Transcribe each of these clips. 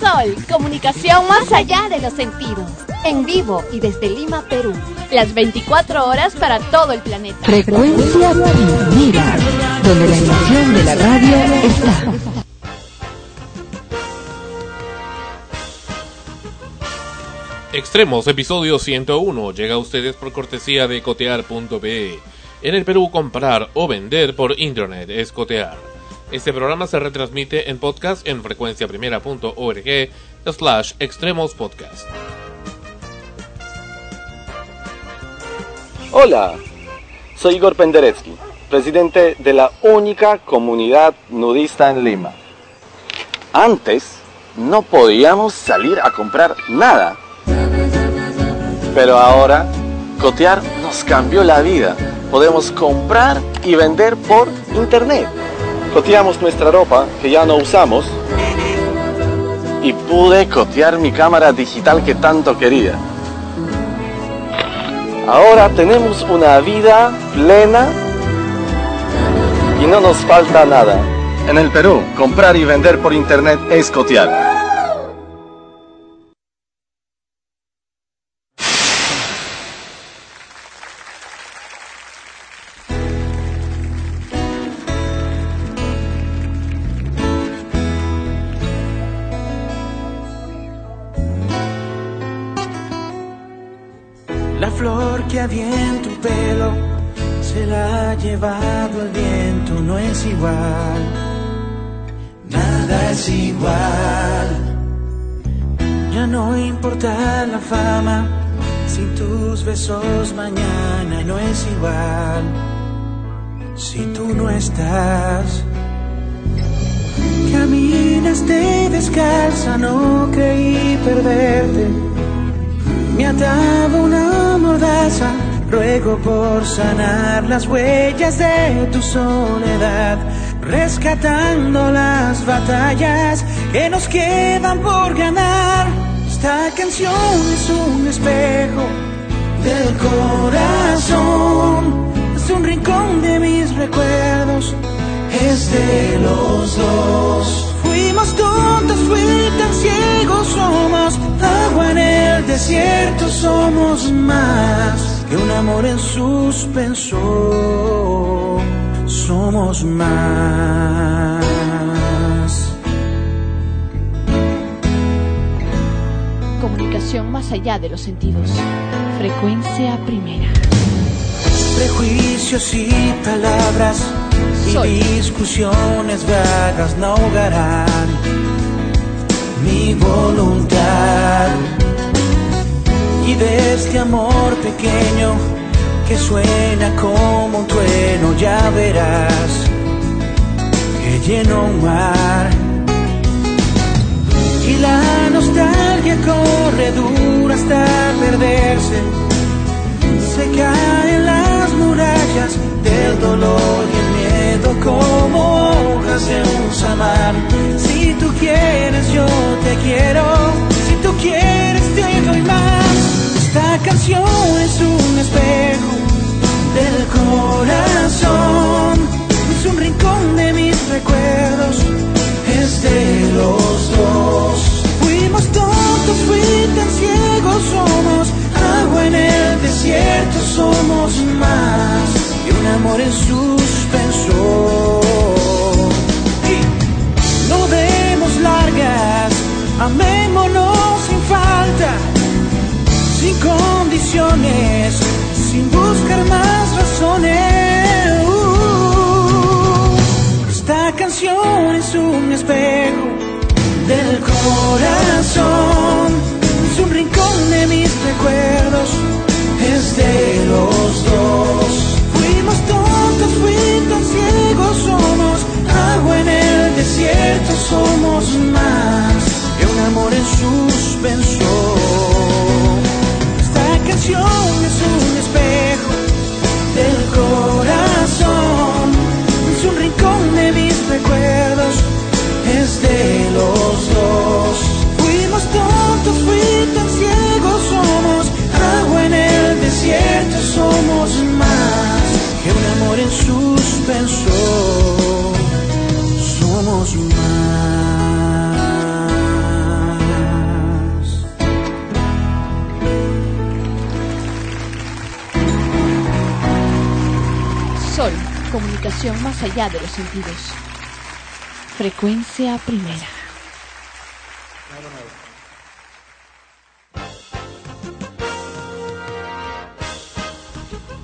Sol, comunicación más allá de los sentidos. En vivo y desde Lima, Perú. Las 24 horas para todo el planeta. Frecuencia Primera, donde la emoción de la radio está. Extremos, episodio 101, llega a ustedes por cortesía de cotear.be. En el Perú, comprar o vender por internet es cotear. Este programa se retransmite en podcast en frecuenciaprimera.org slash extremos podcast. Hola, soy Igor Penderecki, presidente de la única comunidad nudista en Lima. Antes no podíamos salir a comprar nada, pero ahora Cotear nos cambió la vida. Podemos comprar y vender por internet. Coteamos nuestra ropa que ya no usamos y pude cotear mi cámara digital que tanto quería. Ahora tenemos una vida plena y no nos falta nada. En el Perú, comprar y vender por internet es cotear. Mañana no es igual. Si tú no estás, caminaste descalza, no creí perderte. Me ataba una mordaza, ruego por sanar las huellas de tu soledad, rescatando las batallas que nos quedan por ganar. Esta canción es un espejo del corazón, es un rincón de mis recuerdos, es de los dos. Fuimos tontos, fui tan ciegos, somos agua en el desierto, somos más que un amor en suspenso, somos más. Comunicación más allá de los sentidos. Frecuencia primera. Prejuicios y palabras y Soy. discusiones vagas no ahogarán mi voluntad. Y de este amor pequeño que suena como un trueno, ya verás que lleno un mar. La nostalgia corre dura hasta perderse se caen las murallas del dolor y el miedo como hojas de un samar. Si tú quieres, yo te quiero. Si tú quieres, te doy más. Esta canción es un espejo del corazón. Es un rincón de mis recuerdos. De los dos. Fuimos tontos, fui tan ciegos, somos agua en el desierto, somos más que un amor en suspenso. No demos largas, amémonos sin falta, sin condiciones, sin buscar más razones. Del corazón. Es un rincón de mis recuerdos, es de los dos. Fuimos tontos, fui tan ciegos, somos agua en el desierto, somos más que un amor en suspenso. Esta canción de los dos. Fuimos tontos, fui tan ciego, somos agua en el desierto, somos más que un amor en suspenso. Somos más. Sol, comunicación más allá de los sentidos. Frecuencia primera.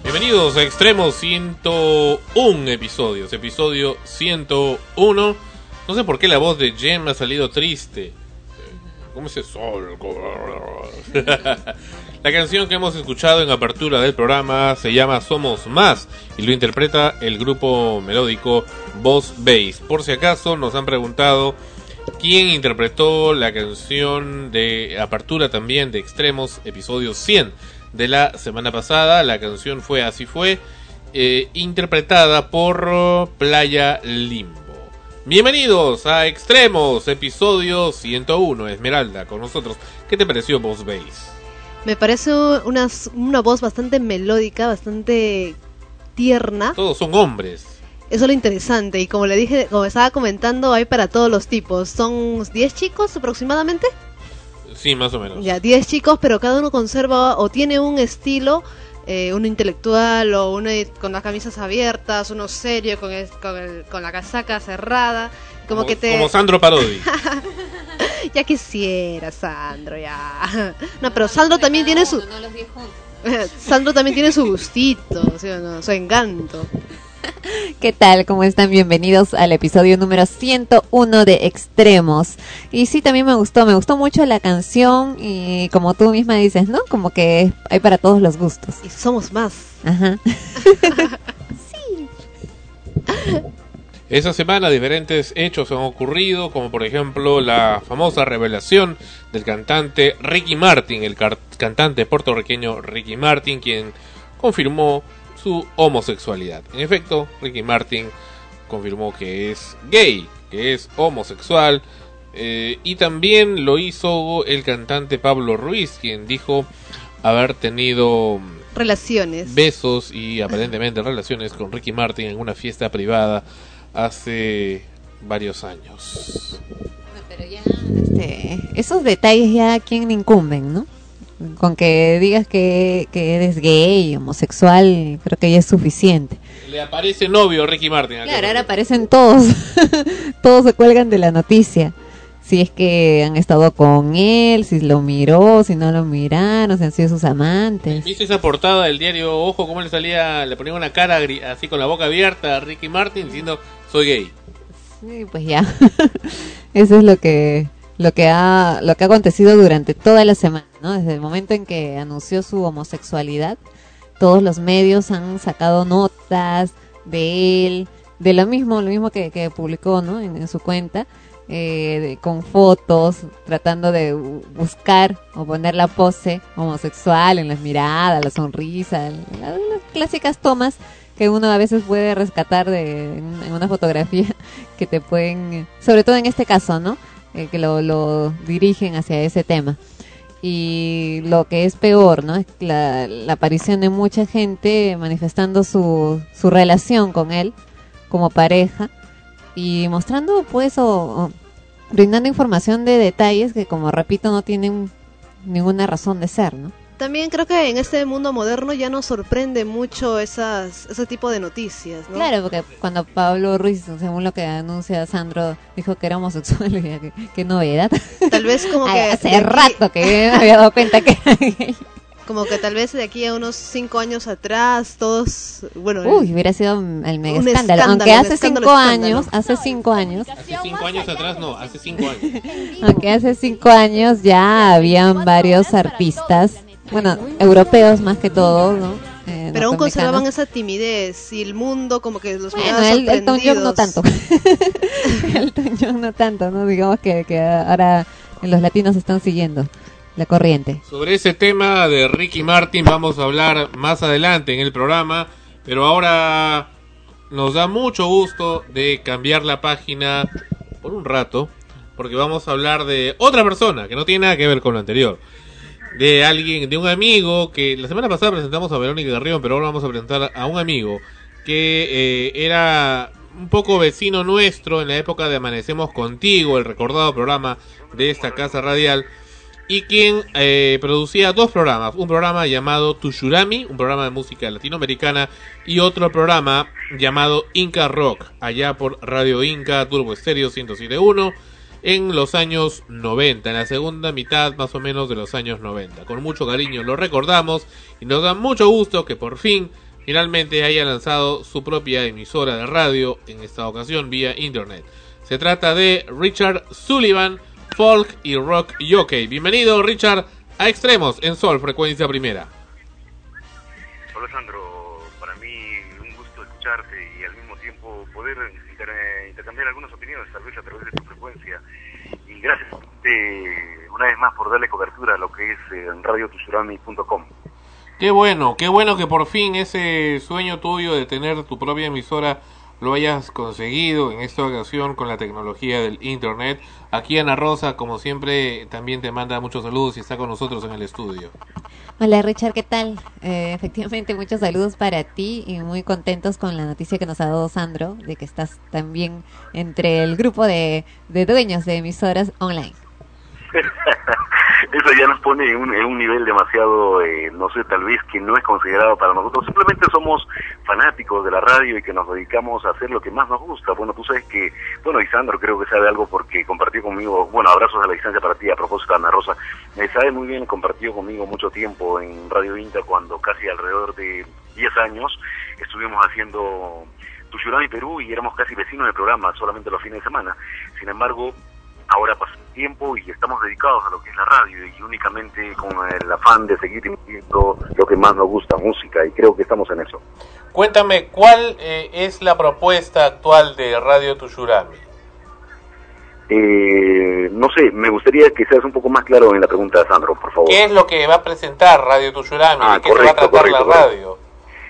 Bienvenidos a Extremos 101 episodios, episodio 101. No sé por qué la voz de Jem ha salido triste. ¿Cómo sol? la canción que hemos escuchado en apertura del programa se llama Somos Más y lo interpreta el grupo melódico Boss Bass. Por si acaso nos han preguntado quién interpretó la canción de apertura también de Extremos, episodio 100 de la semana pasada. La canción fue Así fue, eh, interpretada por Playa Limbo. Bienvenidos a Extremos, episodio 101. Esmeralda, con nosotros. ¿Qué te pareció Boss Bass? Me parece una, una voz bastante melódica, bastante tierna. Todos son hombres. Eso es lo interesante. Y como le dije, como estaba comentando, hay para todos los tipos. Son 10 chicos aproximadamente. Sí, más o menos. Ya, 10 chicos, pero cada uno conserva o tiene un estilo, eh, uno intelectual o uno con las camisas abiertas, uno serio con, el- con, el- con la casaca cerrada. Como, que te... como Sandro Parodi. ya quisiera, Sandro, ya. No, pero Sandro también tiene su... Sandro también tiene su gustito, ¿sí o no? Su encanto. ¿Qué tal? ¿Cómo están? Bienvenidos al episodio número 101 de Extremos. Y sí, también me gustó, me gustó mucho la canción y como tú misma dices, ¿no? Como que hay para todos los gustos. Y somos más. Ajá. Esa semana diferentes hechos han ocurrido, como por ejemplo la famosa revelación del cantante Ricky Martin, el cantante puertorriqueño Ricky Martin, quien confirmó su homosexualidad. En efecto, Ricky Martin confirmó que es gay, que es homosexual, eh, y también lo hizo el cantante Pablo Ruiz, quien dijo haber tenido Relaciones. besos y aparentemente relaciones con Ricky Martin en una fiesta privada hace varios años. Pero ya, este, esos detalles ya a quién le incumben, ¿no? Con que digas que, que eres gay, homosexual, creo que ya es suficiente. Le aparece novio Ricky Martin. Claro, ahora aparecen todos. todos se cuelgan de la noticia. Si es que han estado con él, si lo miró, si no lo miraron, si han sido sus amantes. ¿Viste esa portada del diario Ojo? ¿Cómo le salía? Le ponía una cara así con la boca abierta a Ricky Martin diciendo soy gay. Sí, pues ya. Eso es lo que lo que ha lo que ha acontecido durante toda la semana, ¿no? Desde el momento en que anunció su homosexualidad, todos los medios han sacado notas de él, de lo mismo, lo mismo que, que publicó, ¿no? En, en su cuenta, eh, de- con fotos, tratando de bu- buscar o poner la pose homosexual en las miradas, la sonrisa, la- las clásicas tomas que uno a veces puede rescatar de, en una fotografía que te pueden, sobre todo en este caso, ¿no? Eh, que lo, lo dirigen hacia ese tema. Y lo que es peor, ¿no? Es la, aparición de mucha gente manifestando su, su relación con él como pareja y mostrando, pues, o brindando información de detalles que, como repito, no tienen ninguna razón de ser, ¿no? También creo que en este mundo moderno ya nos sorprende mucho esas, ese tipo de noticias, ¿no? Claro, porque cuando Pablo Ruiz, según lo que anuncia Sandro, dijo que era homosexual, ¿qué, qué novedad. Tal vez como que hace aquí- rato que me había dado cuenta que como que tal vez de aquí a unos cinco años atrás todos, bueno, Uy, hubiera sido el mega escándalo. escándalo, Aunque un hace escándalo, cinco escándalo. años, hace cinco años, Hace cinco años atrás, no, hace cinco años. aunque hace cinco años ya habían varios artistas, bueno, europeos más que todo, ¿no? Eh, pero aún conservaban esa timidez y el mundo como que los Bueno, el, Elton John no tanto. Elton John no tanto, ¿no? Digamos que, que ahora los latinos están siguiendo la corriente. Sobre ese tema de Ricky Martin vamos a hablar más adelante en el programa, pero ahora nos da mucho gusto de cambiar la página por un rato, porque vamos a hablar de otra persona que no tiene nada que ver con lo anterior. De alguien, de un amigo que la semana pasada presentamos a Verónica Garrión, pero ahora vamos a presentar a un amigo que eh, era un poco vecino nuestro en la época de Amanecemos Contigo, el recordado programa de esta casa radial y quien eh, producía dos programas, un programa llamado Tushurami, un programa de música latinoamericana, y otro programa llamado Inca Rock, allá por Radio Inca, Turbo Estéreo 107.1, en los años 90, en la segunda mitad más o menos de los años 90. Con mucho cariño lo recordamos y nos da mucho gusto que por fin finalmente haya lanzado su propia emisora de radio, en esta ocasión vía internet. Se trata de Richard Sullivan, folk y rock jockey. Bienvenido Richard a Extremos en Sol, frecuencia primera. Hola Sandro, para mí un gusto escucharte y al mismo tiempo poder inter intercambiar algunas opiniones, tal vez a través de tu frecuencia. Y eh, una vez más por darle cobertura a lo que es eh, radiotusurami.com. Qué bueno, qué bueno que por fin ese sueño tuyo de tener tu propia emisora lo hayas conseguido en esta ocasión con la tecnología del internet. Aquí Ana Rosa, como siempre, también te manda muchos saludos y está con nosotros en el estudio. Hola Richard, ¿qué tal? Eh, efectivamente, muchos saludos para ti y muy contentos con la noticia que nos ha dado Sandro de que estás también entre el grupo de, de dueños de emisoras online. Eso ya nos pone en un, en un nivel demasiado, eh, no sé, tal vez que no es considerado para nosotros. Simplemente somos fanáticos de la radio y que nos dedicamos a hacer lo que más nos gusta. Bueno, tú sabes que, bueno, Isandro creo que sabe algo porque compartió conmigo, bueno, abrazos a la distancia para ti, a propósito Ana Rosa, me sabe muy bien, compartió conmigo mucho tiempo en Radio Inter cuando casi alrededor de 10 años estuvimos haciendo Tushurami Perú y éramos casi vecinos del programa, solamente los fines de semana. Sin embargo, ahora pasa el tiempo y estamos dedicados a lo que es la radio y únicamente con el afán de seguir emitiendo lo que más nos gusta, música, y creo que estamos en eso. Cuéntame, ¿cuál eh, es la propuesta actual de Radio Tushurami? Eh, no sé, me gustaría que seas un poco más claro en la pregunta, Sandro, por favor. ¿Qué es lo que va a presentar Radio Tushurami? Ah, ¿De qué se va a correcto, tratar la correcto, radio?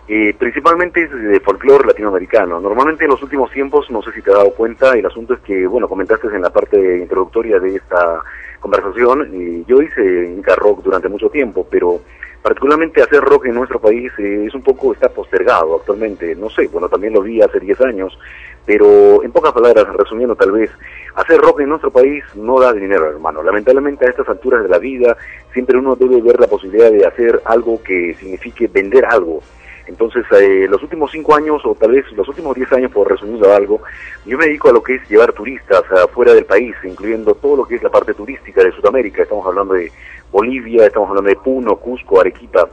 Eh, principalmente es de folclore latinoamericano. Normalmente en los últimos tiempos, no sé si te has dado cuenta, el asunto es que, bueno, comentaste en la parte introductoria de esta conversación, y yo hice Inca durante mucho tiempo, pero particularmente hacer rock en nuestro país eh, es un poco, está postergado actualmente, no sé, bueno, también lo vi hace 10 años, pero en pocas palabras, resumiendo tal vez, hacer rock en nuestro país no da dinero, hermano. Lamentablemente a estas alturas de la vida, siempre uno debe ver la posibilidad de hacer algo que signifique vender algo. Entonces, eh, los últimos cinco años, o tal vez los últimos diez años, por resumirlo algo, yo me dedico a lo que es llevar turistas afuera del país, incluyendo todo lo que es la parte turística de Sudamérica. Estamos hablando de Bolivia, estamos hablando de Puno, Cusco, Arequipa,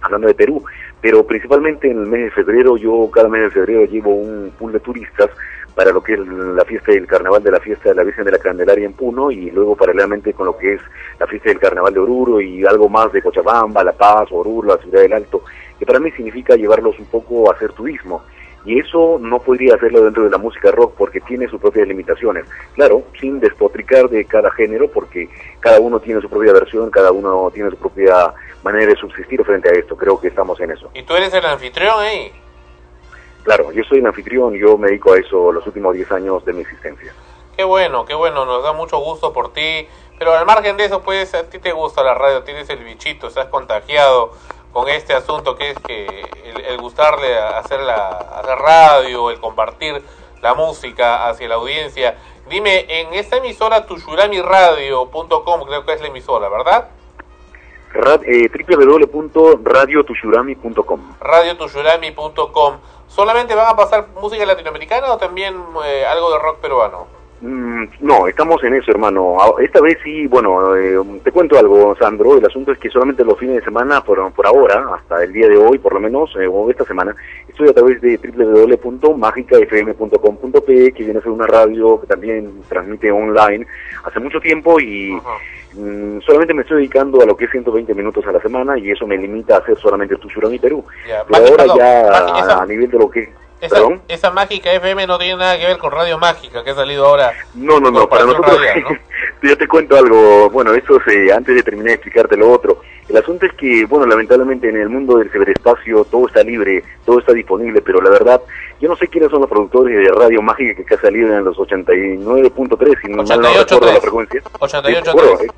hablando de Perú. Pero principalmente en el mes de febrero, yo cada mes de febrero llevo un pool de turistas para lo que es la fiesta del carnaval de la fiesta de la Virgen de la Candelaria en Puno y luego paralelamente con lo que es la fiesta del carnaval de Oruro y algo más de Cochabamba, La Paz, Oruro, la ciudad del Alto, que para mí significa llevarlos un poco a hacer turismo. Y eso no podría hacerlo dentro de la música rock porque tiene sus propias limitaciones. Claro, sin despotricar de cada género porque cada uno tiene su propia versión, cada uno tiene su propia manera de subsistir frente a esto. Creo que estamos en eso. ¿Y tú eres el anfitrión ahí? Claro, yo soy el anfitrión, yo me dedico a eso los últimos 10 años de mi existencia. Qué bueno, qué bueno, nos da mucho gusto por ti. Pero al margen de eso, pues a ti te gusta la radio, tienes el bichito, estás contagiado con este asunto que es que el, el gustarle a hacer la hacer radio, el compartir la música hacia la audiencia. Dime, en esta emisora tushurami.radio.com creo que es la emisora, ¿verdad? Eh, www.radiotushurami.com radiotushurami.com. ¿Solamente van a pasar música latinoamericana o también eh, algo de rock peruano? Mm, no, estamos en eso, hermano. A- Esta vez sí, bueno, eh, te cuento algo, Sandro. El asunto es que solamente los fines de semana, por, por ahora, hasta el día de hoy, por lo menos, eh, o esta semana, estoy a través de www.magicafm.com.pe, que viene a ser una radio que también transmite online hace mucho tiempo y mm, solamente me estoy dedicando a lo que es 120 minutos a la semana y eso me limita a hacer solamente Tushurami Perú. Ya, Pero ahora perdón, ya a, a nivel de lo que... Esa, mágica FM no tiene nada que ver con Radio Mágica que ha salido ahora. No, no, no, para nosotros, Radial, yo te cuento algo, bueno, eso es, antes de terminar de explicarte lo otro, el asunto es que, bueno, lamentablemente en el mundo del ciberespacio todo está libre, todo está disponible, pero la verdad, yo no sé quiénes son los productores de Radio Mágica que ha salido en los 89.3, si mal no 88.3. recuerdo la frecuencia. 88.3. Sí, eh,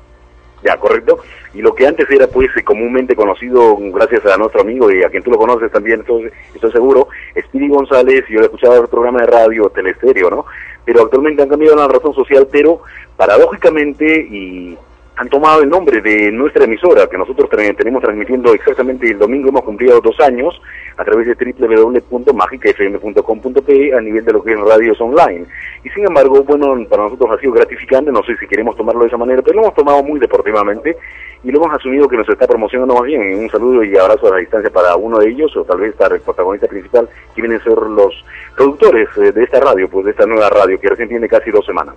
Ya, correcto. Y lo que antes era pues comúnmente conocido, gracias a nuestro amigo y a quien tú lo conoces también, estoy, estoy seguro, Speedy González, yo le escuchaba el programa de radio, Telestéreo, ¿no? Pero actualmente han cambiado la razón social, pero paradójicamente y han tomado el nombre de nuestra emisora, que nosotros tenemos transmitiendo exactamente el domingo, hemos cumplido dos años, a través de www.magicafm.com.pe a nivel de lo que es radios online. Y sin embargo, bueno, para nosotros ha sido gratificante, no sé si queremos tomarlo de esa manera, pero lo hemos tomado muy deportivamente y lo hemos asumido que nos está promocionando más bien. Un saludo y abrazo a la distancia para uno de ellos, o tal vez para el protagonista principal, que vienen a ser los productores eh, de esta radio, pues de esta nueva radio, que recién tiene casi dos semanas.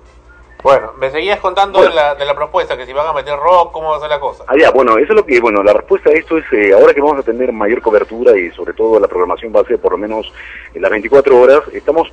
Bueno, me seguías contando Bueno. de, la, de la propuesta, que si van a meter rock, cómo va a ser la cosa. Ah, ya, bueno, eso es lo que, bueno, la respuesta a esto es, eh, ahora que vamos a tener mayor cobertura y sobre todo la programación va a ser por lo menos en las 24 horas, estamos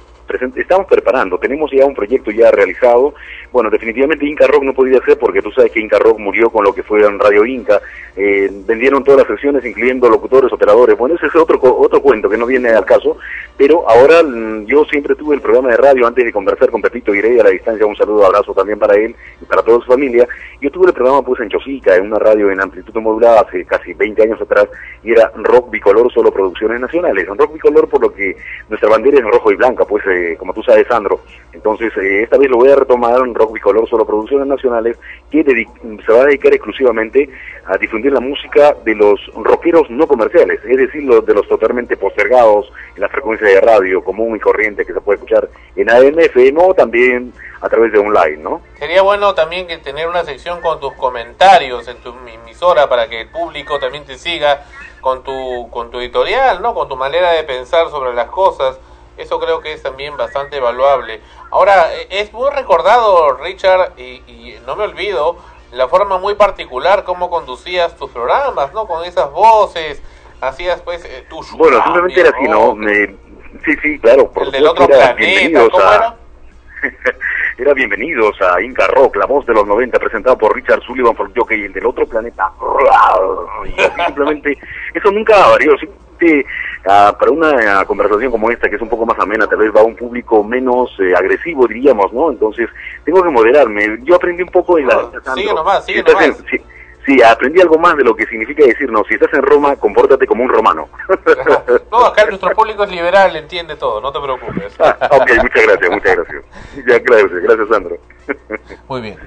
estamos preparando, tenemos ya un proyecto ya realizado, bueno, definitivamente Inca Rock no podía ser porque tú sabes que Inca Rock murió con lo que fue en Radio Inca, eh, vendieron todas las secciones incluyendo locutores, operadores, bueno, ese es otro, otro cuento que no viene al caso, pero ahora mm, yo siempre tuve el programa de radio antes de conversar con Pepito Irey a la distancia, un saludo, abrazo también para él y para toda su familia. Yo tuve el programa pues en Chosica, en una radio en amplitud modulada hace casi 20 años atrás y era rock bicolor, solo producciones nacionales. Rock bicolor por lo que nuestra bandera es rojo y blanca, pues eh, como tú sabes Sandro. Entonces eh, esta vez lo voy a retomar en rock bicolor, solo producciones nacionales que se va a dedicar exclusivamente a difundir la música de los rockeros no comerciales, es decir, los de los totalmente postergados en la frecuencia de radio común y corriente que se puede escuchar en AM, FM o también a través de online, ¿no? Sería bueno también que tener una sección con tus comentarios en tu emisora para que el público también te siga con tu, con tu editorial, ¿no? Con tu manera de pensar sobre las cosas. Eso creo que es también bastante evaluable. Ahora, eh, es muy recordado, Richard, y, y no me olvido, la forma muy particular como conducías tus programas, ¿no? Con esas voces, hacías pues eh, tu Bueno, simplemente era así, ¿no? Me- sí, sí, claro, por El del otro era planeta, bienvenidos ¿cómo a... era? Era bienvenidos a Inca Rock, la voz de los 90, presentado por Richard Sullivan, por Jockey, el del otro planeta. Y así simplemente, eso nunca varió. Ah, para una ah, conversación como esta, que es un poco más amena, tal vez va a un público menos eh, agresivo, diríamos, ¿no? Entonces, tengo que moderarme. Yo aprendí un poco en la... No, sigue nomás, sigue en- si- Sí, aprendí algo más de lo que significa decir, no, si estás en Roma, compórtate como un romano. No, acá nuestro público es liberal, entiende todo, no te preocupes. Ah, ok, muchas gracias, muchas gracias. Ya, gracias, gracias, Sandro. Muy bien.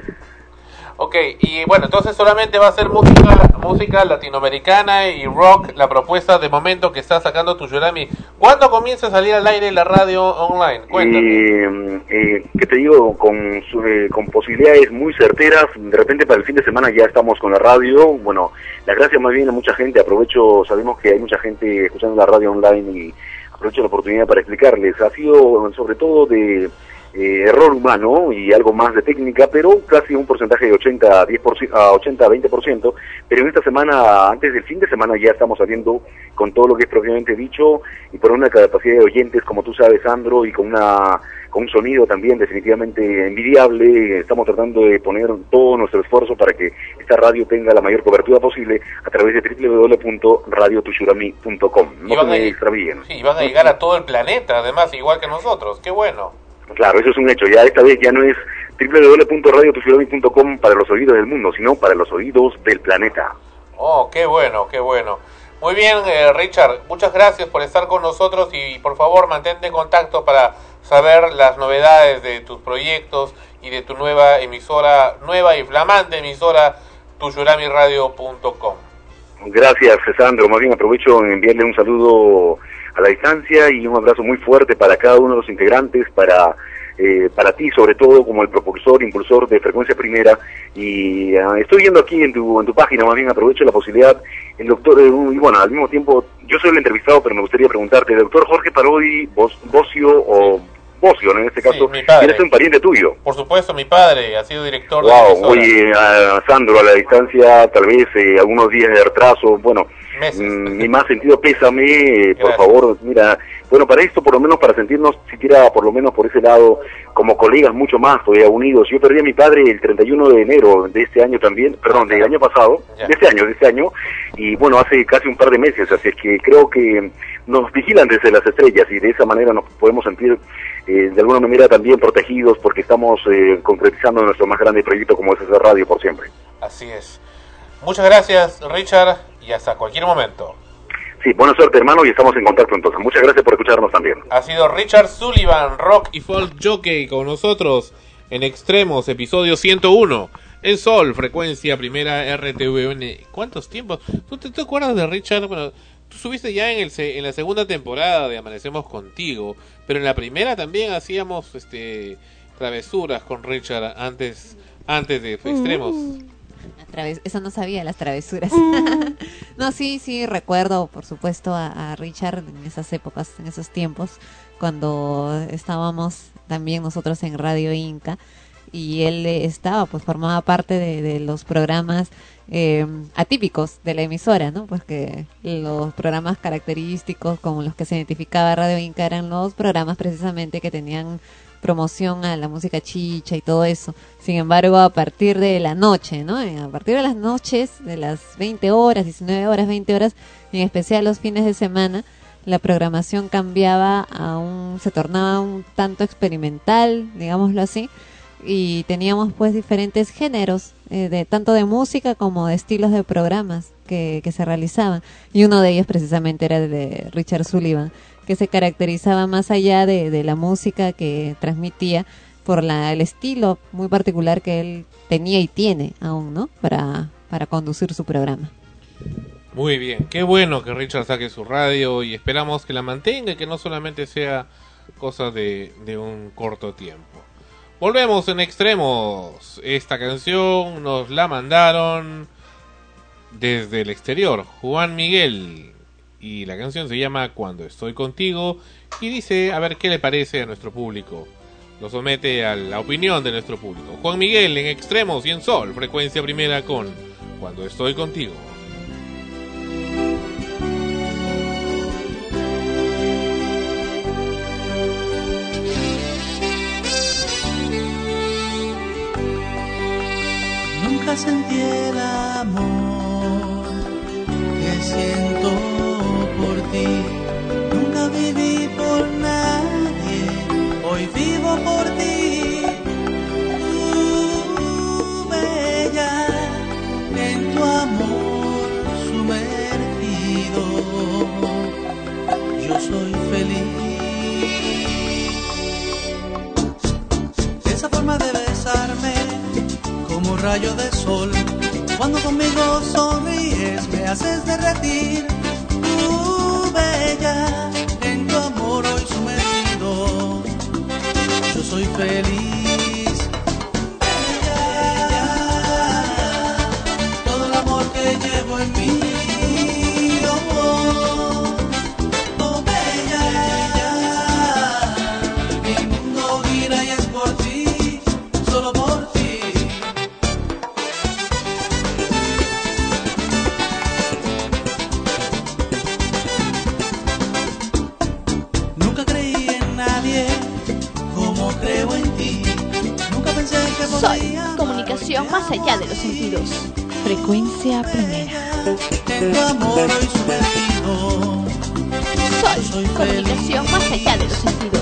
Ok, y bueno, entonces solamente va a ser música, música latinoamericana y rock, la propuesta de momento que está sacando tu Yurami. ¿Cuándo comienza a salir al aire la radio online? Cuéntame. Eh, eh, ¿Qué te digo? Eh, con posibilidades muy certeras. De repente para el fin de semana ya estamos con la radio. Bueno, la gracia más bien a mucha gente. Aprovecho, sabemos que hay mucha gente escuchando la radio online y aprovecho la oportunidad para explicarles. Ha sido sobre todo de eh, error humano y algo más de técnica, pero casi un porcentaje de 80 a 10%, a 80 a 20%, pero en esta semana, antes del fin de semana ya estamos saliendo con todo lo que es propiamente dicho y por una capacidad de oyentes, como tú sabes, Sandro, y con una con un sonido también definitivamente envidiable, estamos tratando de poner todo nuestro esfuerzo para que esta radio tenga la mayor cobertura posible a través de www.radiotushurami.com. Y No van se a. Sí, van a llegar a todo el planeta, además, igual que nosotros. Qué bueno. Claro, eso es un hecho. Ya esta vez ya no es www.radiotushurami.com para los oídos del mundo, sino para los oídos del planeta. Oh, qué bueno, qué bueno. Muy bien, eh, Richard, muchas gracias por estar con nosotros y por favor mantente en contacto para saber las novedades de tus proyectos y de tu nueva emisora, nueva y flamante emisora, tuyuramiradio.com. Gracias, Sandro. Más bien aprovecho en enviarle un saludo a la distancia y un abrazo muy fuerte para cada uno de los integrantes, para eh, para ti sobre todo como el propulsor, impulsor de Frecuencia Primera. Y ah, estoy viendo aquí en tu, en tu página, más bien aprovecho la posibilidad, el doctor, eh, y bueno, al mismo tiempo, yo soy el entrevistado, pero me gustaría preguntarte, el doctor Jorge Parodi, Bos- Bocio o Bocio, en este caso. ¿eres un pariente tuyo? Por supuesto, mi padre ha sido director de Wow, emisora. oye, a Sandro, a la distancia, tal vez eh, algunos días de retraso, bueno, Meses. mm, mi más sentido pésame, eh, por favor, mira, bueno, para esto, por lo menos para sentirnos siquiera, por lo menos por ese lado, como colegas mucho más, todavía unidos. Yo perdí a mi padre el 31 de enero de este año también, perdón, del año pasado, de este año, de este año, y bueno, hace casi un par de meses, así es que creo que nos vigilan desde las estrellas y de esa manera nos podemos sentir eh, de alguna manera también protegidos porque estamos eh, concretizando nuestro más grande proyecto como es esa radio por siempre. Así es. Muchas gracias, Richard, y hasta cualquier momento. Sí, buena suerte hermano y estamos en contacto entonces. Muchas gracias por escucharnos también. Ha sido Richard Sullivan, rock y folk jockey con nosotros en Extremos, episodio 101. En Sol, frecuencia primera RTVN. ¿Cuántos tiempos? ¿Tú te, te acuerdas de Richard? Bueno, tú subiste ya en, el, se- en la segunda temporada de Amanecemos Contigo, pero en la primera también hacíamos este travesuras con Richard antes antes de Extremos. La traves- Eso no sabía, las travesuras. no, sí, sí, recuerdo, por supuesto, a, a Richard en esas épocas, en esos tiempos, cuando estábamos también nosotros en Radio Inca y él eh, estaba, pues formaba parte de, de los programas eh, atípicos de la emisora, ¿no? Pues que los programas característicos como los que se identificaba Radio Inca eran los programas precisamente que tenían promoción a la música chicha y todo eso. Sin embargo, a partir de la noche, ¿no? Eh, A partir de las noches, de las 20 horas, 19 horas, 20 horas, en especial los fines de semana, la programación cambiaba a un, se tornaba un tanto experimental, digámoslo así, y teníamos pues diferentes géneros, eh, de tanto de música como de estilos de programas que, que se realizaban. Y uno de ellos precisamente era el de Richard Sullivan, que se caracterizaba más allá de, de la música que transmitía por la, el estilo muy particular que él tenía y tiene aún, ¿no? Para, para conducir su programa. Muy bien, qué bueno que Richard saque su radio y esperamos que la mantenga y que no solamente sea cosa de, de un corto tiempo. Volvemos en extremos. Esta canción nos la mandaron desde el exterior, Juan Miguel. Y la canción se llama Cuando estoy contigo y dice a ver qué le parece a nuestro público. Lo somete a la opinión de nuestro público. Juan Miguel en extremos y en sol, frecuencia primera con Cuando estoy contigo. Nunca sentí el amor que siento Nunca viví por nadie, hoy vivo por ti. Tú, bella, en tu amor sumergido, yo soy feliz. Esa forma de besarme como rayo de sol. Cuando conmigo sonríes, me haces derretir. Bella, en tu amor hoy sumergido, yo soy feliz. Bella, todo el amor que llevo en mí. Comunicación más allá de los sentidos. Frecuencia primera. Sol, comunicación más allá de los sentidos.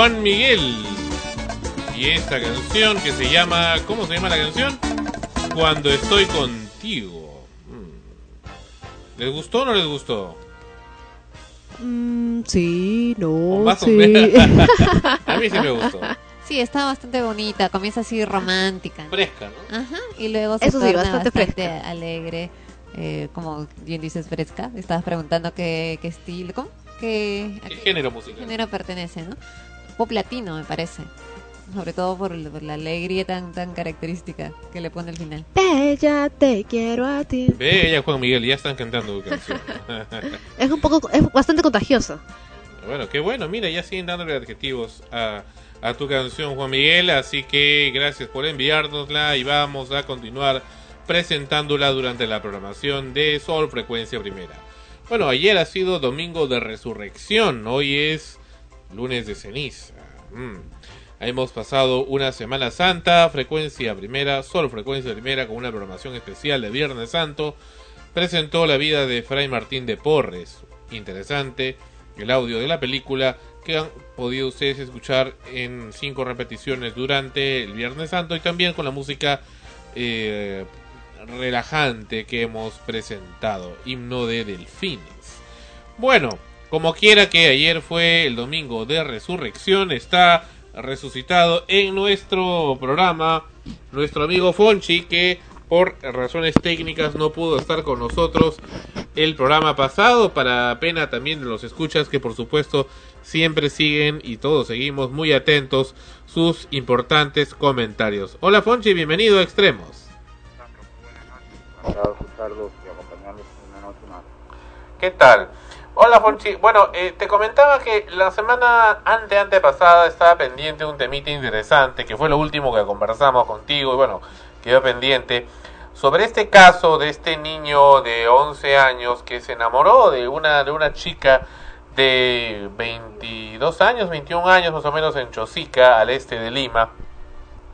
Juan Miguel. Y esta canción que se llama, ¿cómo se llama la canción? Cuando estoy contigo. Mm. ¿Les gustó o no les gustó? Mm, sí, O no, o sí. menos. A mí sí me gustó. Sí, está bastante bonita. Comienza así romántica. Fresca, ¿no? Ajá, y luego se Eso sí, torna bastante alegre. eh, como bien dices, fresca. Estabas preguntando qué, qué estilo, ¿cómo? ¿Qué, a ¿Qué qué género musical? género pertenece, no? Pop latino, me parece. Sobre todo por, la alegría tan tan característica que le pone al final. Bella, te quiero a ti. Bella Juan Miguel, ya están cantando tu canción. Es un poco, es bastante contagioso. bueno, qué bueno, mira, ya siguen dándole adjetivos a, a tu canción Juan Miguel, así que gracias por enviárnosla y vamos a continuar presentándola durante la programación de Sol Frecuencia Primera. Bueno, ayer ha sido domingo de resurrección, hoy es lunes de ceniza. Mm. Hemos pasado una Semana Santa, frecuencia primera, Sol Frecuencia Primera con una programación especial de Viernes Santo. Presentó la vida de Fray Martín de Porres. Interesante el audio de la película que han podido ustedes escuchar en cinco repeticiones durante el Viernes Santo y también con la música eh, relajante que hemos presentado, himno de delfines. Bueno, como quiera que ayer fue el domingo de resurrección, está resucitado en nuestro programa nuestro amigo Fonchi que por razones técnicas no pudo estar con nosotros el programa pasado para pena también de los escuchas que por supuesto siempre siguen y todos seguimos muy atentos sus importantes comentarios. Hola Fonchi, bienvenido a Extremos. ¿Qué tal? Hola Fonchi, bueno, eh, te comentaba que la semana ante antepasada estaba pendiente un temita interesante, que fue lo último que conversamos contigo y bueno, quedó pendiente, sobre este caso de este niño de 11 años que se enamoró de una, de una chica de 22 años, 21 años más o menos en Chosica, al este de Lima,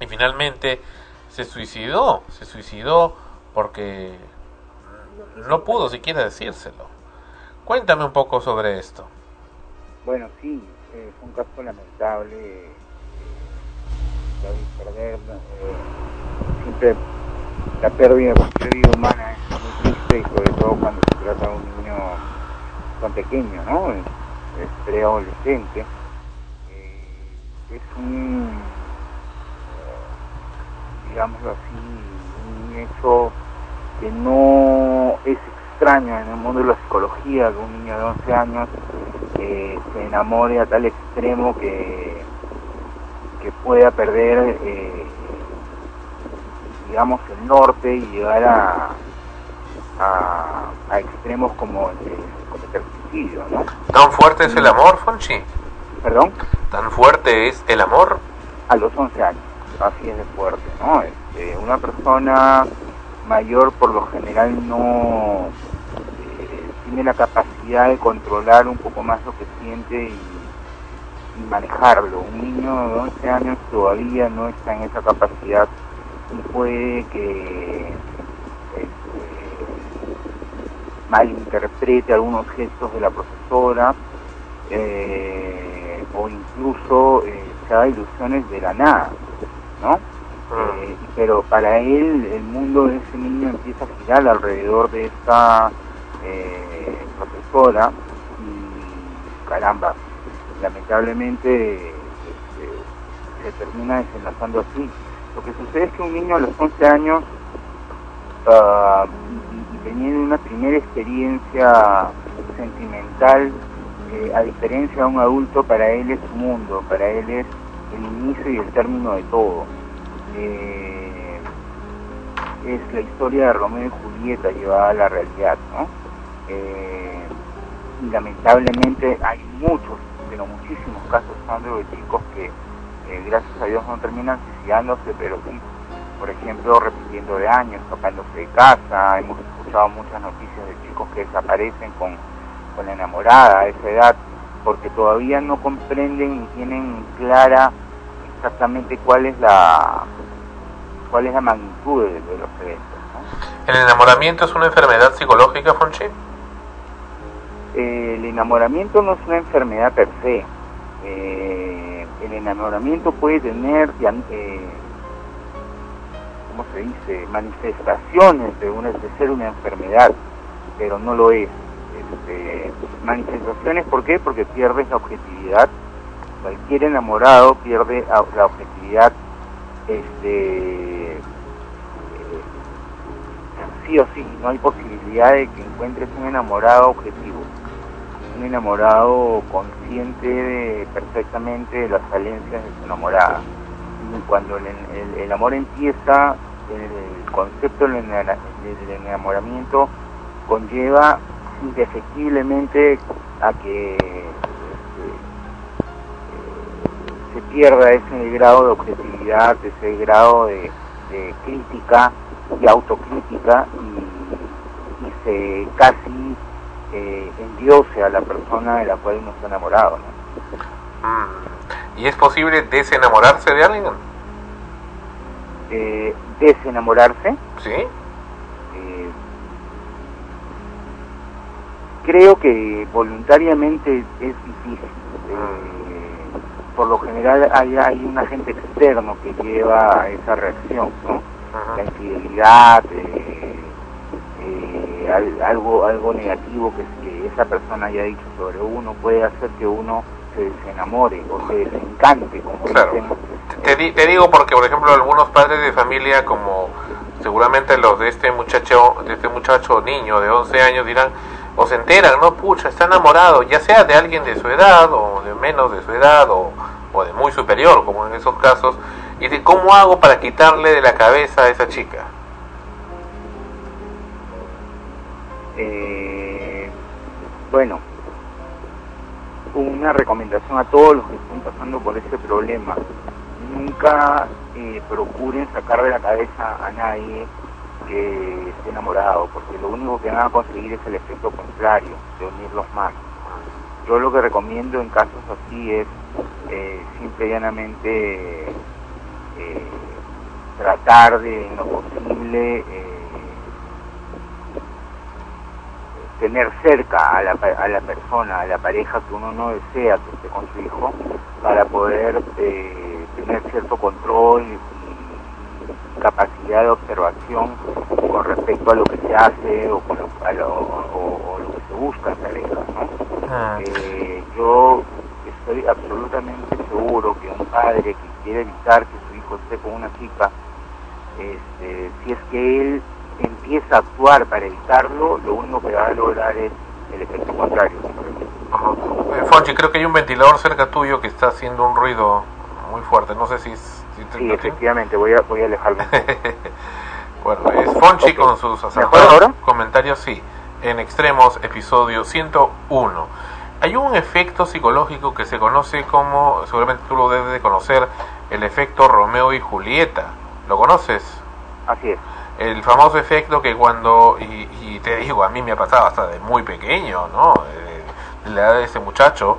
y finalmente se suicidó, se suicidó porque no pudo siquiera decírselo. Cuéntame un poco sobre esto. Bueno, sí, eh, fue un caso lamentable. eh, perder, eh, siempre la pérdida, cualquier vida humana es muy triste y sobre todo cuando se trata de un niño tan pequeño, ¿no? Es, es preadolescente. Eh, es un, eh, digámoslo así, un hecho que no es extraño en el mundo de la psicología que un niño de 11 años eh, se enamore a tal extremo que, que pueda perder, eh, digamos, el norte y llegar a, a, a extremos como el cometer suicidio, ¿no? ¿Tan fuerte es el amor, Fonchi? Perdón, ¿Tan fuerte es el amor? a los 11 años, así es de fuerte, ¿no? Este, una persona mayor por lo general no eh, tiene la capacidad de controlar un poco más lo que siente y, manejarlo. Un niño de 11 años todavía no está en esa capacidad y puede que este, malinterprete algunos gestos de la profesora eh, o incluso eh, se haga ilusiones de la nada, ¿no? Eh, pero para él el mundo de ese niño empieza a girar alrededor de esta eh, profesora y caramba, lamentablemente este, se termina desenlazando así. Lo que sucede es que un niño a los 11 años ah, y, y teniendo una primera experiencia sentimental, eh, a diferencia de un adulto, para él es su mundo, para él es el inicio y el término de todo. Eh, es la historia de Romeo y Julieta llevada a la realidad. Eh, y lamentablemente hay muchos, pero muchísimos casos, Sandro, de chicos que eh, gracias a Dios no terminan suicidándose, pero sí, por ejemplo, repitiendo de años, escapándose de casa, hemos escuchado muchas noticias de chicos que desaparecen con, con la enamorada a esa edad, porque todavía no comprenden ni tienen clara exactamente cuál es la cuál es la magnitud de, de los eventos. ¿no? ¿El enamoramiento es una enfermedad psicológica, Fonchi? Eh, el enamoramiento no es una enfermedad per se. Eh, el enamoramiento puede tener, eh, ¿cómo se dice?, manifestaciones de, una, de ser una enfermedad, pero no lo es. Este, manifestaciones, ¿por qué? Porque pierdes la objetividad. Cualquier enamorado pierde la objetividad este, eh, sí o sí, no hay posibilidad de que encuentres un enamorado objetivo, un enamorado consciente perfectamente de las falencias de su enamorada. Y cuando el, amor empieza, el, concepto del enamoramiento conlleva indefectiblemente a que este, se pierda ese grado de objetividad, ese grado de, crítica y autocrítica y, se casi eh, endiose a la persona de la cual uno está enamorado. Mm. ¿Y es posible desenamorarse de alguien? Eh, desenamorarse. Sí. creo que voluntariamente es difícil. Eh, por lo general hay, hay un agente externo que lleva a esa reacción, ¿no? La infidelidad, eh, eh, algo, algo negativo que, esa persona haya dicho sobre uno puede hacer que uno se desenamore o se desencante. Como claro. te, te digo porque, por ejemplo, algunos padres de familia como seguramente los de este muchacho, de este muchacho niño de 11 años dirán, o se enteran, no, pucha, está enamorado, ya sea de alguien de su edad o de menos de su edad o, de muy superior, como en esos casos, y de cómo hago para quitarle de la cabeza a esa chica. Eh, bueno, una recomendación a todos los que están pasando por ese problema. Nunca eh, procuren sacar de la cabeza a nadie que esté enamorado, porque lo único que van a conseguir es el efecto contrario, de unirlos más. Yo lo que recomiendo en casos así es eh, simple y llanamente eh, tratar de, en lo posible, eh, tener cerca a la, a la persona, a la pareja que uno no desea que esté con su hijo, para poder tener cierto control capacidad de observación con respecto a lo que se hace o, con lo, o, lo que se busca en pareja. Ah. Eh, yo estoy absolutamente seguro que un padre que quiere evitar que su hijo esté con una chica, este, si es que él empieza a actuar para evitarlo, lo único que va a lograr es el efecto contrario. Eh, Fonchi, creo que hay un ventilador cerca tuyo que está haciendo un ruido muy fuerte. No sé si es Sí, efectivamente, voy a, voy a alejarme. bueno, es Fonchi con sus comentarios, sí, en Extremos, episodio 101. Hay un efecto psicológico que se conoce como, seguramente tú lo debes de conocer, el efecto Romeo y Julieta. ¿Lo conoces? Así es. El famoso efecto que cuando, y, te digo, a mí me ha pasado hasta de muy pequeño, ¿no? de la edad de ese muchacho,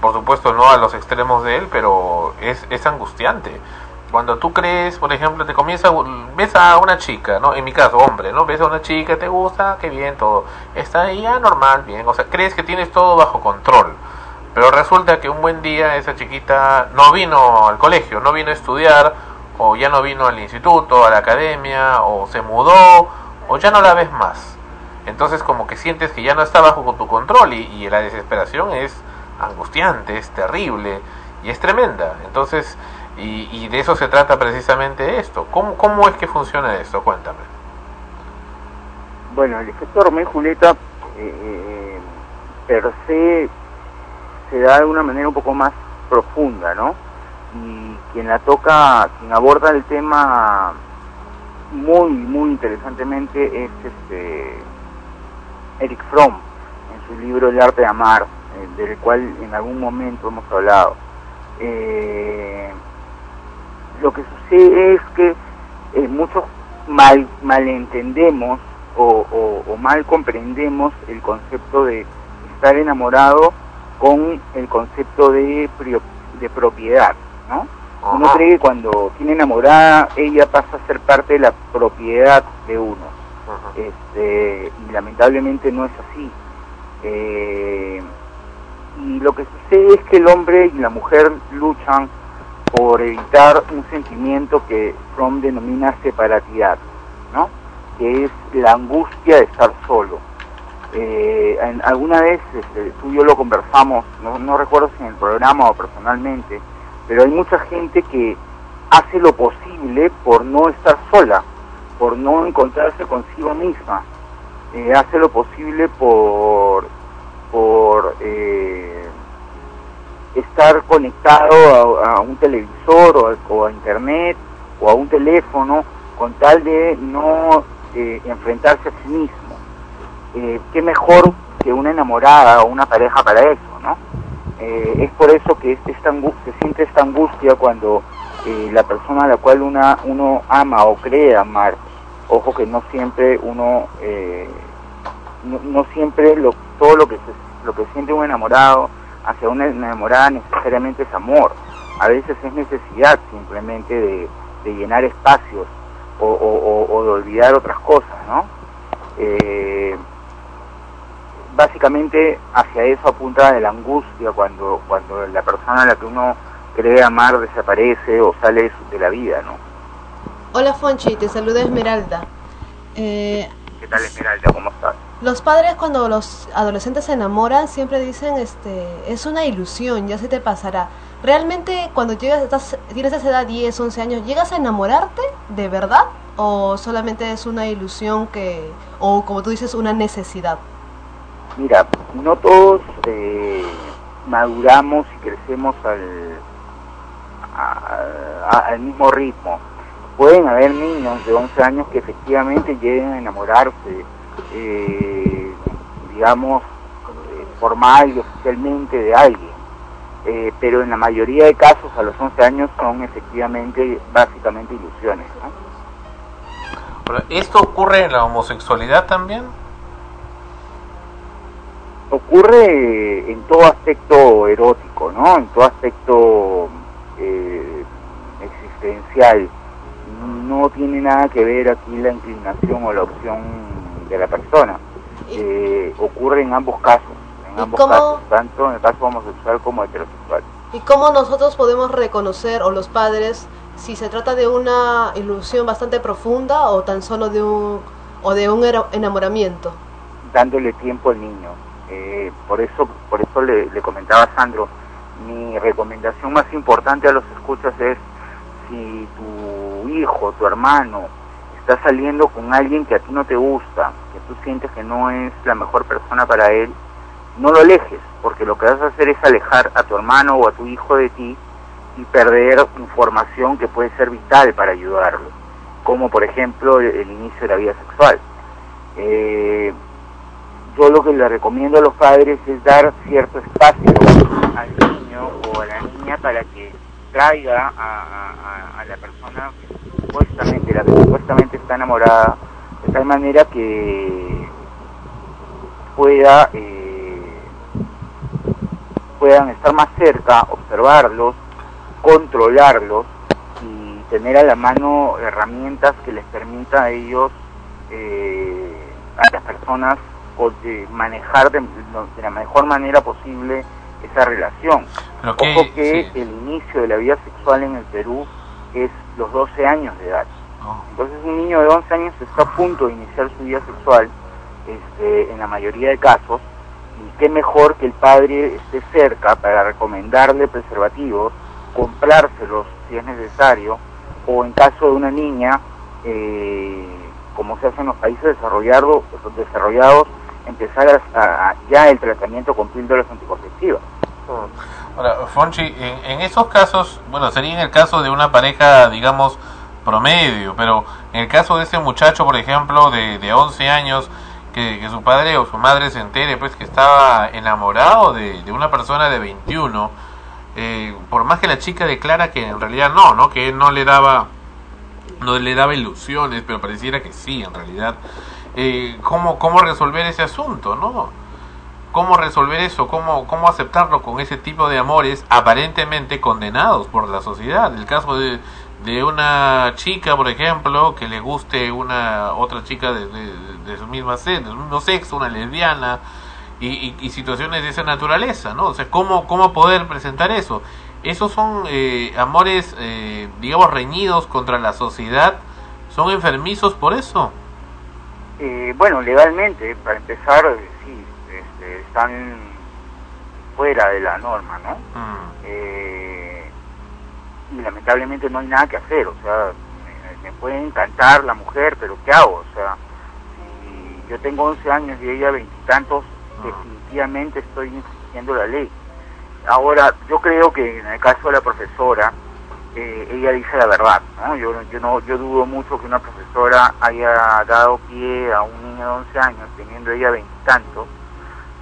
por supuesto no a los extremos de él, pero es, es angustiante cuando tú crees, por ejemplo, te comienza, ves a una chica, ¿no? En mi caso, hombre, ¿no? Ves a una chica, te gusta, qué bien, todo. Está ahí, ya normal, bien. O sea, crees que tienes todo bajo control. Pero resulta que un buen día esa chiquita no vino al colegio, no vino a estudiar, o ya no vino al instituto, a la academia, o se mudó, o ya no la ves más. Entonces como que sientes que ya no está bajo tu control y, y la desesperación es angustiante, es terrible y es tremenda. Entonces y, de eso se trata precisamente esto. ¿Cómo, ¿Cómo es que funciona esto? Cuéntame. Bueno, el efecto Romeo y Julieta eh, eh, per se se da de una manera un poco más profunda, ¿no? Y quien la toca, quien aborda el tema muy, muy interesantemente es este Eric Fromm, en su libro El arte de amar, eh, del cual en algún momento hemos hablado. Lo que sucede es que eh, muchos mal malentendemos o, o, mal comprendemos el concepto de estar enamorado con el concepto de, de propiedad, ¿no? Uno cree que cuando tiene enamorada ella pasa a ser parte de la propiedad de uno. este, y lamentablemente no es así. Eh, y lo que sucede es que el hombre y la mujer luchan por evitar un sentimiento que Fromm denomina separatidad, ¿no? que es la angustia de estar solo. Eh, en- alguna vez este, tú y yo lo conversamos, no, recuerdo si en el programa o personalmente, pero hay mucha gente que hace lo posible por no estar sola, por no encontrarse consigo misma, Eh, hace lo posible por, por eh, estar conectado a, un televisor o a, o a internet o a un teléfono con tal de no eh, enfrentarse a sí mismo. Eh, ¿Qué mejor que una enamorada o una pareja para eso, no? Eh, es por eso que este esta se siente esta angustia cuando eh, la persona a la cual una, uno ama o cree amar, ojo que no siempre uno, eh, no, no siempre lo, todo lo que, se- lo que siente un enamorado hacia una enamorada necesariamente es amor, a veces es necesidad simplemente de, de llenar espacios o, o- o- o de olvidar otras cosas, ¿no? Eh, básicamente hacia eso apunta de la angustia cuando cuando la persona a la que uno cree amar desaparece o sale de la vida, ¿no? Hola Fonchi, te saluda Esmeralda. Eh, ¿Qué tal Esmeralda? ¿Cómo estás? Los padres cuando los adolescentes se enamoran siempre dicen, este, es una ilusión, ya se te pasará. Realmente cuando llegas, estás, tienes esa edad, 10, 11 años, ¿llegas a enamorarte de verdad? ¿O solamente es una ilusión que, o como tú dices, una necesidad? Mira, no todos eh, maduramos y crecemos al, mismo ritmo. Pueden haber niños de 11 años que efectivamente lleguen a enamorarse, eh, digamos, eh, formal y oficialmente de alguien. Eh, pero en la mayoría de casos a los 11 años son efectivamente, básicamente ilusiones. ¿Esto ocurre en la homosexualidad también? ocurre en todo aspecto erótico, ¿no? En todo aspecto eh, existencial. No tiene nada que ver aquí la inclinación o la opción de la persona. Eh, ocurre en ambos casos, en ¿Y ambos cómo- casos, tanto en el caso homosexual como heterosexual. ¿Y cómo nosotros podemos reconocer, o los padres, si se trata de una ilusión bastante profunda o tan solo de un, o de un enamoramiento? dándole tiempo al niño. Eh, por eso, por eso le, le comentaba a Sandro, mi recomendación más importante a los escuchas es si tu hijo, tu hermano, está saliendo con alguien que a ti no te gusta, que tú sientes que no es la mejor persona para él, no lo alejes, porque lo que vas a hacer es alejar a tu hermano o a tu hijo de ti y perder información que puede ser vital para ayudarlo, como por ejemplo el, inicio de la vida sexual. Eh, yo lo que le recomiendo a los padres es dar cierto espacio al niño o a la niña para que traiga a, la persona supuestamente, la que supuestamente está enamorada, de tal manera que pueda eh, puedan estar más cerca, observarlos, controlarlos y tener a la mano herramientas que les permita a ellos, eh, a las personas, de manejar de, de la mejor manera posible esa relación. Pero que- Ojo que sí. el inicio de la vida sexual en el Perú es los 12 años de edad. Oh. Entonces un niño de 11 años está a punto de iniciar su vida sexual, este, en la mayoría de casos, y qué mejor que el padre esté cerca para recomendarle preservativos, comprárselos si es necesario, o en caso de una niña, eh, como se hace en los países desarrollados, desarrollados empezar a- ya el tratamiento con píldoras anticonceptivas. Ahora, Fonchi, en, en esos casos, bueno, sería en el caso de una pareja, digamos, promedio, pero en el caso de ese muchacho, por ejemplo, de, de 11 años, que, su padre o su madre se entere, pues, que estaba enamorado de, de una persona de 21, eh, por más que la chica declara que en realidad no, ¿no? Que él no le daba, no le daba ilusiones, pero pareciera que sí, en realidad. Eh, ¿cómo, ¿Cómo resolver ese asunto, no? Cómo resolver eso, cómo, cómo aceptarlo con ese tipo de amores aparentemente condenados por la sociedad. El caso de, de una chica, por ejemplo, que le guste una otra chica de, de- de su misma de su mismo sexo, una lesbiana, y, y- y situaciones de esa naturaleza, ¿no? O sea, ¿cómo, cómo poder presentar eso? Esos son eh, amores, eh, digamos, reñidos contra la sociedad, son enfermizos por eso. Eh, bueno, legalmente, para empezar, eh, están fuera de la norma, ¿no? Mm. Eh, y lamentablemente no hay nada que hacer, o sea, me, me puede encantar la mujer, pero ¿qué hago? O sea, si yo tengo 11 años y ella veintitantos, definitivamente estoy infringiendo la ley. Ahora, yo creo que en el caso de la profesora, eh, ella dice la verdad, ¿no? Yo, yo, no, yo dudo mucho que una profesora haya dado pie a un niño de 11 años, teniendo ella veintitantos,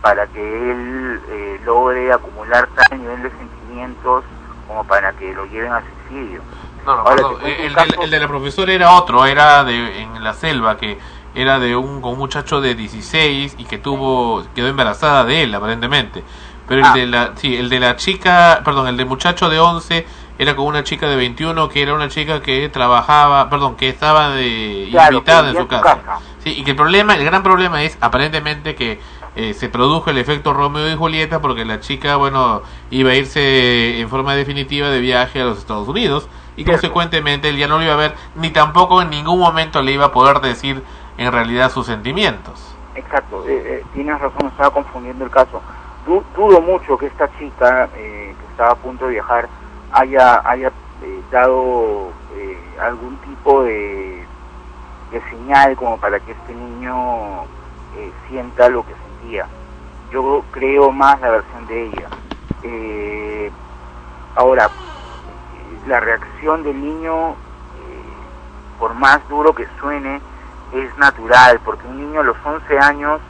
para que él eh, logre acumular tal nivel de sentimientos como para que lo lleven al suicidio. No, no, Ahora, perdón, el, caso- el de la profesora era otro, era de en la selva, que era de un, con un muchacho de 16 y que tuvo quedó embarazada de él, aparentemente. Pero el Ah. de la sí, el de la chica, perdón, el del muchacho de 11 era con una chica de 21 que era una chica que trabajaba, perdón, que estaba de Claro, invitada que en su casa. casa. Sí, y que el problema, el gran problema es aparentemente que eh, se produjo el efecto Romeo y Julieta porque la chica, bueno, iba a irse en forma definitiva de viaje a los Estados Unidos y consecuentemente él ya no lo iba a ver ni tampoco en ningún momento le iba a poder decir en realidad sus sentimientos. Exacto, eh, eh, tienes razón, estaba confundiendo el caso. Du- dudo mucho que esta chica eh, que estaba a punto de viajar haya, haya eh, dado eh, algún tipo de, de señal como para que este niño eh, sienta lo que Yo creo más la versión de ella. Eh, ahora, la reacción del niño, eh, por más duro que suene, es natural, porque un niño a los 11 años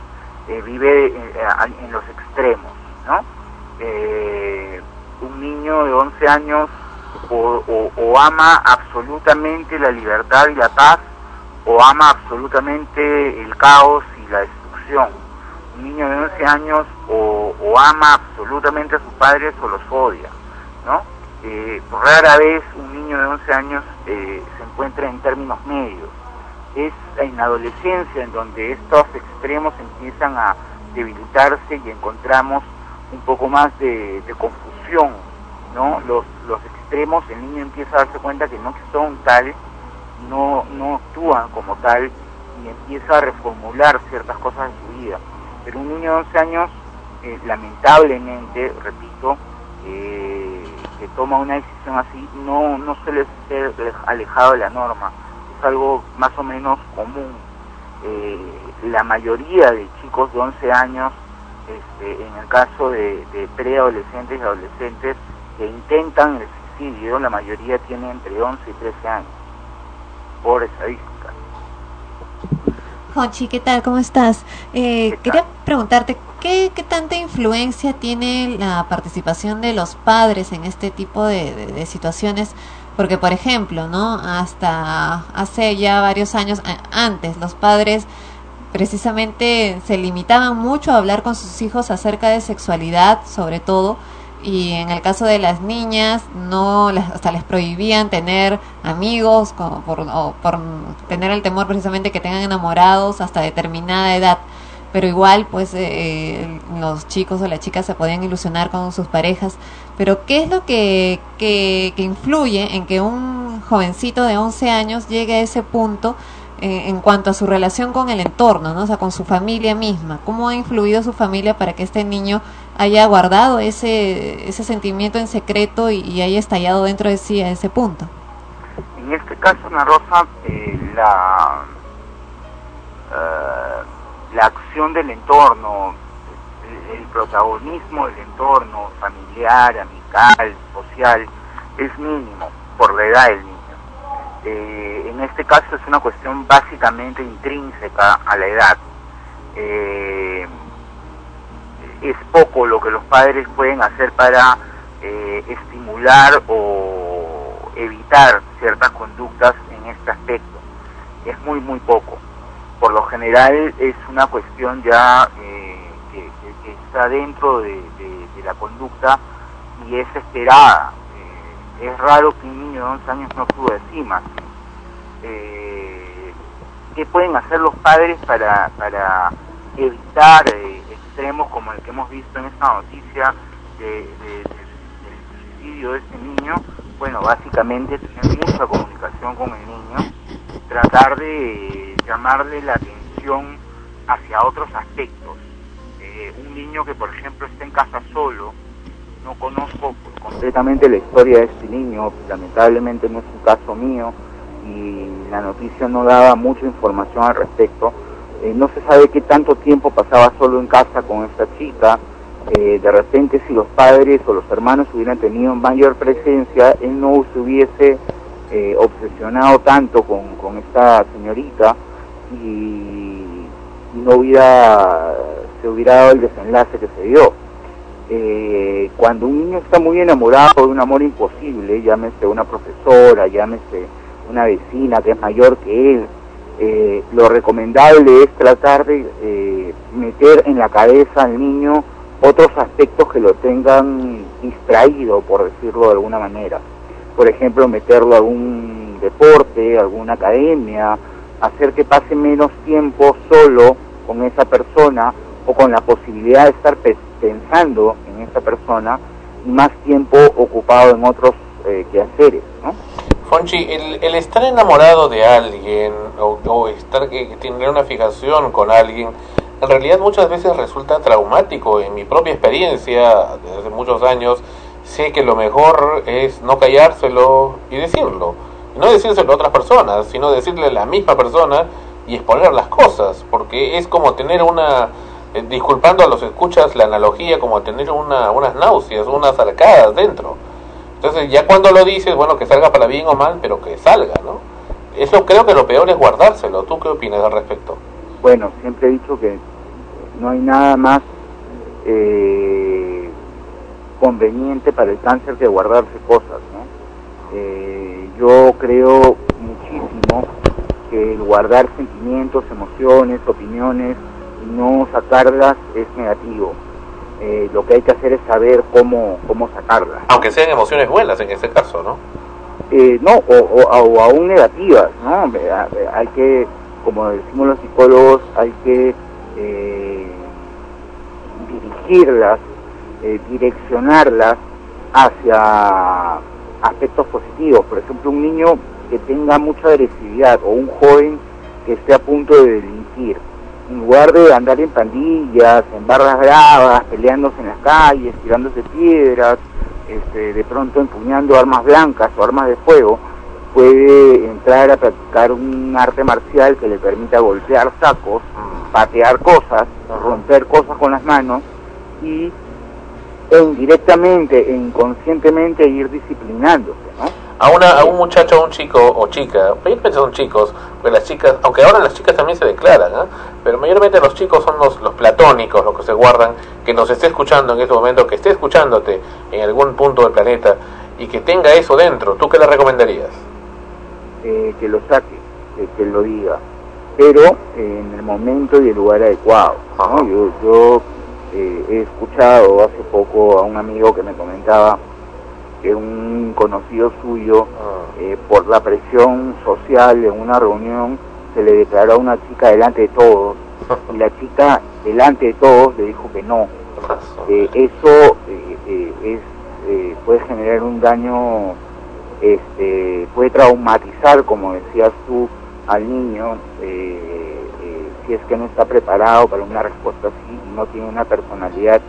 eh, vive en los extremos, ¿no? Un niño de 11 años o ama absolutamente la libertad y la paz, o ama absolutamente el caos y la destrucción. Un niño de 11 años o, ama absolutamente a sus padres o los odia, ¿no? Eh, rara vez un niño de 11 años eh, se encuentra en términos medios es en la adolescencia en donde estos extremos empiezan a debilitarse y encontramos un poco más de, de confusión, ¿no? Los, los extremos, el niño empieza a darse cuenta que no son tal, no, no actúan como tal y empieza a reformular ciertas cosas en su vida. Pero un niño de 11 años, eh, lamentablemente, repito, eh, que toma una decisión así, no, no suele ser alejado de la norma es algo más o menos común. Eh, la mayoría de chicos de 11 años, este, en el caso de, de preadolescentes y adolescentes que intentan el suicidio, la mayoría tiene entre 11 y 13 años, por estadística. Jonchi, ¿qué tal? ¿Cómo estás? Eh, ¿Qué tal? quería preguntarte, ¿qué, ¿qué tanta influencia tiene la participación de los padres en este tipo de, de- de situaciones? Porque, por ejemplo, ¿no? Hasta hace ya varios años, a- antes, los padres precisamente se limitaban mucho a hablar con sus hijos acerca de sexualidad, sobre todo, y en el caso de las niñas no las- hasta les prohibían tener amigos por, o por tener el temor precisamente que tengan enamorados hasta determinada edad pero igual pues eh, los chicos o las chicas se podían ilusionar con sus parejas pero qué es lo que, que, que influye en que un jovencito de 11 años llegue a ese punto eh, en cuanto a su relación con el entorno, ¿no? o sea, con su familia misma. ¿Cómo ha influido su familia para que este niño haya guardado ese, ese sentimiento en secreto y, haya estallado dentro de sí a ese punto? En este caso, Ana Rosa, eh, la, eh, la acción del entorno, el, el protagonismo del entorno familiar, amical, social, es mínimo por la edad del niño. Eh, en este caso es una cuestión básicamente intrínseca a la edad. Eh, es poco lo que los padres pueden hacer para eh, estimular o evitar ciertas conductas en este aspecto. Es muy, muy poco. Por lo general es una cuestión ya eh, que, que- está dentro de, de- de la conducta y es esperada. Eh, es raro que un niño de 11 años no suba encima. Eh, ¿Qué pueden hacer los padres para, para evitar eh, extremos como el que hemos visto en esta noticia de, de- del suicidio de este niño, bueno, básicamente tener mucha comunicación con el niño, tratar de llamarle la atención hacia otros aspectos. Eh, un niño que, por ejemplo, está en casa solo, no conozco completamente la historia de este niño, lamentablemente no es un caso mío y la noticia no daba mucha información al respecto. Eh, no se sabe qué tanto tiempo pasaba solo en casa con esta chica. Eh, de repente si los padres o los hermanos hubieran tenido mayor presencia, él no se hubiese eh, obsesionado tanto con, con esta señorita y, no hubiera se hubiera dado el desenlace que se dio. Cuando un niño está muy enamorado de un amor imposible, llámese una profesora, llámese una vecina que es mayor que él, eh, lo recomendable es tratar de eh, meter en la cabeza al niño otros aspectos que lo tengan distraído, por decirlo de alguna manera. Por ejemplo, meterlo a algún deporte, alguna academia, hacer que pase menos tiempo solo con esa persona o con la posibilidad de estar pe- pensando en esa persona y más tiempo ocupado en otros eh, quehaceres. Fonchi, el, el estar enamorado de alguien o, estar que tener una fijación con alguien, en realidad muchas veces resulta traumático. En mi propia experiencia, desde muchos años, sé que lo mejor es no callárselo y decirlo. No decírselo a otras personas, sino decirle a la misma persona y exponer las cosas, porque es como tener una, eh, disculpando a los escuchas la analogía, como tener una, unas náuseas, unas arcadas dentro. Entonces ya cuando lo dices, bueno, que salga para bien o mal, pero que salga, ¿no? Eso creo que lo peor es guardárselo. ¿Tú qué opinas al respecto? Bueno, siempre he dicho que no hay nada más eh, conveniente para el cáncer que guardarse cosas, ¿no? Eh, yo creo muchísimo que el guardar sentimientos, emociones, opiniones no sacarlas es negativo. Eh, lo que hay que hacer es saber cómo, cómo sacarlas. Aunque sean emociones buenas en ese caso, ¿no? Eh, no, o, o- o aún negativas, ¿no? Hay que, como decimos los psicólogos, hay que eh, dirigirlas, eh, direccionarlas hacia aspectos positivos. Por ejemplo, un niño que tenga mucha agresividad o un joven que esté a punto de delinquir. En lugar de andar en pandillas, en barras bravas, peleándose en las calles, tirándose piedras, este, de pronto empuñando armas blancas o armas de fuego, puede entrar a practicar un arte marcial que le permita golpear sacos, patear cosas, romper cosas con las manos y e indirectamente e inconscientemente ir disciplinándose, ¿no? A, una, a un muchacho, a un chico o chica, mayormente son chicos, porque las chicas, aunque ahora las chicas también se declaran, ¿ah? pero mayormente los chicos son los, los platónicos, los que se guardan, que nos esté escuchando en este momento, que esté escuchándote en algún punto del planeta y que tenga eso dentro, ¿tú qué le recomendarías? eh, que lo saque, que, que lo diga, pero eh, en el momento y el lugar adecuado. ¿no? Yo, yo eh, he escuchado hace poco a un amigo que me comentaba que un conocido suyo, eh, por la presión social en una reunión, se le declaró a una chica delante de todos, y la chica delante de todos le dijo que no. Eh, eso eh, es, puede generar un daño este, puede traumatizar, como decías tú, al niño si es que no está preparado para una respuesta así y no tiene una personalidad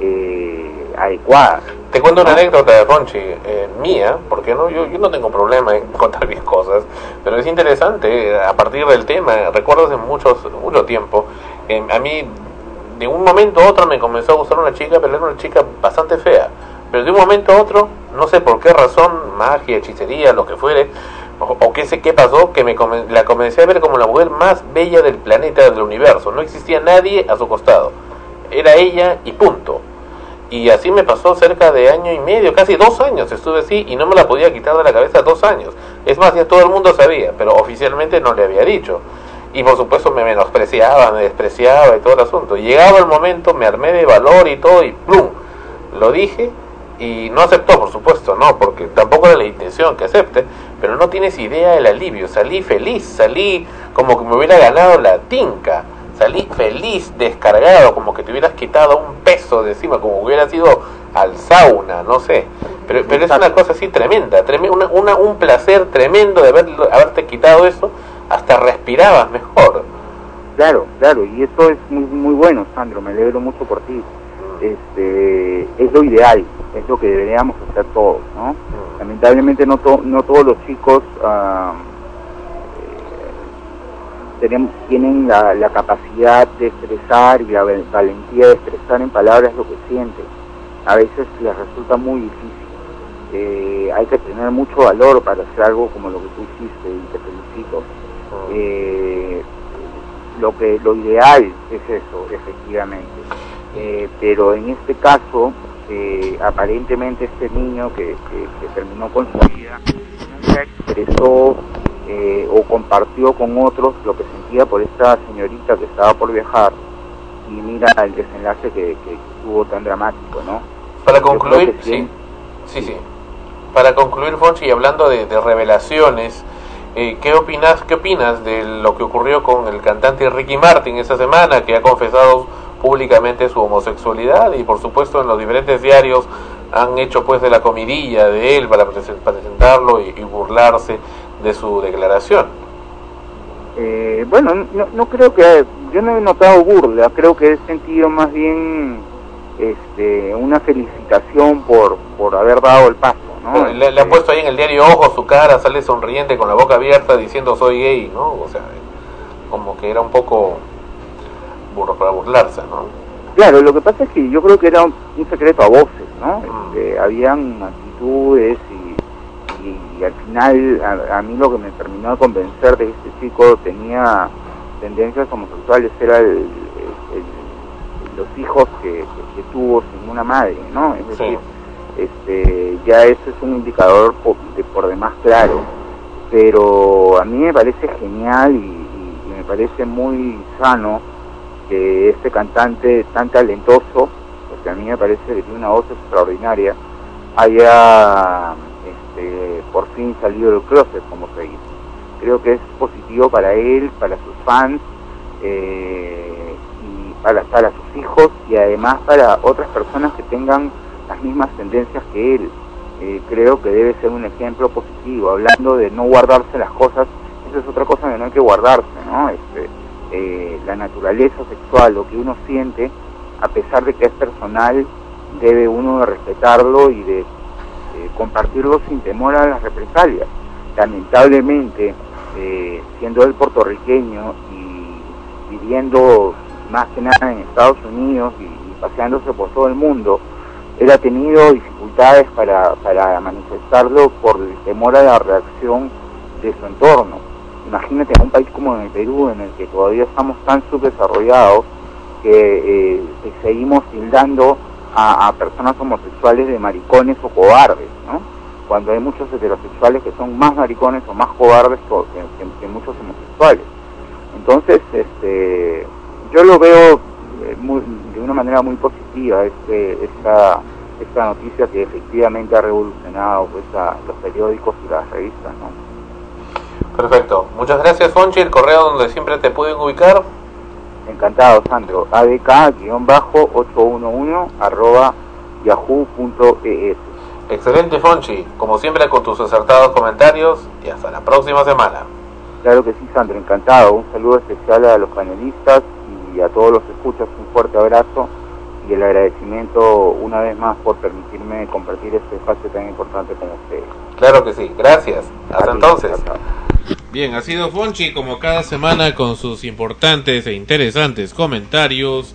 eh, adecuada. Te cuento una anécdota de Ronchi, eh, mía, porque no, yo, yo no tengo problema en contar mis cosas, pero es interesante eh, a partir del tema. Recuerdo hace muchos, mucho tiempo, eh, a mí de un momento a otro me comenzó a gustar una chica, pero era una chica bastante fea. Pero de un momento a otro, no sé por qué razón, magia, hechicería, lo que fuere, o, o qué sé qué pasó, que me comen- la comencé a ver como la mujer más bella del planeta, del universo. No existía nadie a su costado. Era ella y punto. Y así me pasó cerca de año y medio, casi dos años estuve así y no me la podía quitar de la cabeza dos años. Es más, ya todo el mundo sabía, pero oficialmente no le había dicho. Y por supuesto me menospreciaba, me despreciaba y todo el asunto. Llegaba el momento, me armé de valor y todo y ¡plum! Lo dije y no aceptó, por supuesto, no, porque tampoco era la intención que acepte, pero no tienes idea del alivio. Salí feliz, salí como que me hubiera ganado la tinca. Salí feliz, descargado, como que te hubieras quitado un peso de encima, como que hubieras ido al sauna, no sé. Pero, pero es una cosa así tremenda, treme- una, una- un placer tremendo de haber, haberte quitado eso, hasta respirabas mejor. Claro, claro, y eso es muy, muy bueno, Sandro, me alegro mucho por ti. Este, es lo ideal, es lo que deberíamos hacer todos, ¿no? Lamentablemente no, to- no todos los chicos eh, tenemos- tienen la, la capacidad de expresar y la val- valentía de expresar en palabras lo que sienten. A veces les resulta muy difícil. Eh, hay que tener mucho valor para hacer algo como lo que tú hiciste y te felicito. Eh, lo que lo ideal es eso, efectivamente. Eh, pero en este caso, eh, aparentemente este niño que, que- que terminó con su vida nunca expresó eh, o compartió con otros lo que sentía por esta señorita que estaba por viajar y mira el desenlace que, que tuvo tan dramático, ¿no? Para concluir, sí, sí, sí. Para concluir, Fonchi, y hablando de, de revelaciones, eh, ¿qué opinas, qué opinas de lo que ocurrió con el cantante Ricky Martin esta semana, que ha confesado públicamente su homosexualidad y, por supuesto, en los diferentes diarios han hecho pues de la comidilla de él para presen- presentarlo y, y burlarse de su declaración? Eh, bueno, no, no creo que, yo no he notado burla, creo que he sentido más bien este, una felicitación por, por haber dado el paso, ¿no? le, le han puesto ahí en el diario Ojo su cara, sale sonriente con la boca abierta diciendo soy gay, ¿no? O sea, como que era un poco burro para burlarse, ¿no? Claro, lo que pasa es que yo creo que era un, un secreto a voces, ¿no? Este, habían actitudes y, al final a, a mí lo que me terminó de convencer de que este chico tenía tendencias homosexuales era el- el- el- los hijos que, tuvo sin una madre, ¿no? Es decir, este, ya eso es un indicador por, de, por demás claro, pero a mí me parece genial y, y- y me parece muy sano que este cantante tan talentoso, porque a mí me parece que tiene una voz extraordinaria, haya este, por fin salido del closet, como se dice. Creo que es positivo para él, para sus fans, eh, y para, para sus hijos y además para otras personas que tengan las mismas tendencias que él. Eh, creo que debe ser un ejemplo positivo, hablando de no guardarse las cosas, eso es otra cosa que no hay que guardarse, ¿no? Este, eh, la naturaleza sexual, lo que uno siente, a pesar de que es personal, debe uno de respetarlo y de compartirlo sin temor a las represalias. Lamentablemente, eh, siendo él puertorriqueño y viviendo más que nada en Estados Unidos y, paseándose por todo el mundo, él ha tenido dificultades para, para manifestarlo por el temor a la reacción de su entorno. Imagínate en un país como el Perú, en el que todavía estamos tan subdesarrollados, que, eh, seguimos tildando a, a personas homosexuales de maricones o cobardes, ¿no? Cuando hay muchos heterosexuales que son más maricones o más cobardes que, muchos homosexuales. Entonces, este, yo lo veo eh, de una manera muy positiva este, esta, esta noticia que efectivamente ha revolucionado pues, a los periódicos y las revistas, ¿no? Perfecto. Muchas gracias, Fonchi. El correo donde siempre te pueden ubicar. Encantado, Sandro. adk-811 arroba yahoo.es. Excelente, Fonchi. Como siempre, con tus acertados comentarios. Y hasta la próxima semana. Claro que sí, Sandro, encantado. Un saludo especial a los panelistas y a todos los escuchas. Un fuerte abrazo y el agradecimiento una vez más por permitirme compartir este espacio tan importante con ustedes. Claro que sí. Gracias. Hasta entonces. Bien, ha sido Fonchi como cada semana con sus importantes e interesantes comentarios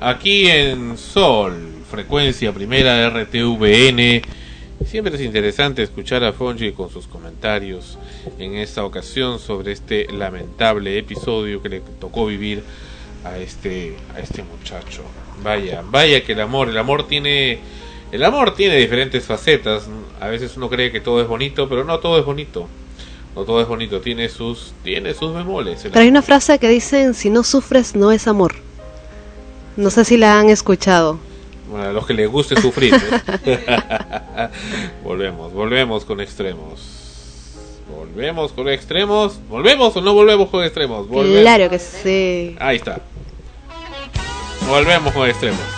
aquí en Sol, frecuencia primera RTVN. Siempre es interesante escuchar a Fonchi con sus comentarios en esta ocasión sobre este lamentable episodio que le tocó vivir a este a este muchacho. Vaya, vaya que el amor, el amor tiene el amor tiene diferentes facetas. A veces uno cree que todo es bonito, pero no todo es bonito. No todo es bonito, tiene sus tiene sus bemoles. Pero hay una frase que dicen, si no sufres no es amor. No sé si la han escuchado. Bueno, a los que les guste sufrir. ¿eh? volvemos, volvemos con extremos. Volvemos con extremos. ¿Volvemos o no volvemos con extremos? Volvemos. Claro que sí. Ahí está. Volvemos con extremos.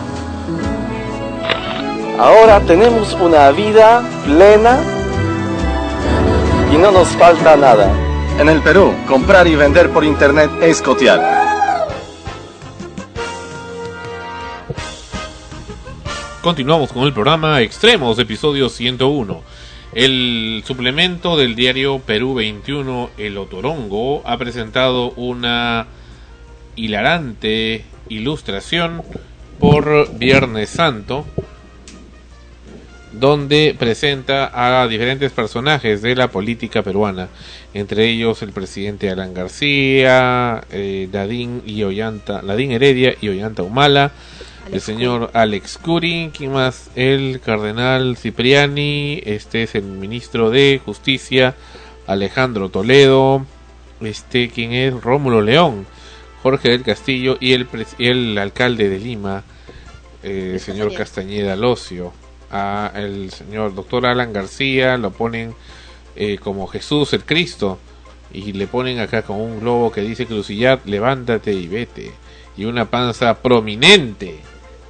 Ahora tenemos una vida plena y no nos falta nada. En el Perú, comprar y vender por internet es cotear. Continuamos con el programa Extremos, episodio 101. El suplemento del diario Perú 21, El Otorongo, ha presentado una hilarante ilustración por Viernes Santo, donde presenta a diferentes personajes de la política peruana, entre ellos el presidente Alan García, eh, Nadine, y Ollanta, Heredia y Ollanta Humala, el señor Alex Curi, ¿quién más? El cardenal Cipriani, este es el ministro de Justicia, Alejandro Toledo, este, ¿quién es? Rómulo León, Jorge del Castillo y el, el alcalde de Lima, eh, señor Castañeda Locio. A el señor doctor Alan García lo ponen eh, como Jesús el Cristo y le ponen acá con un globo que dice Crucillat, levántate y vete. Y una panza prominente,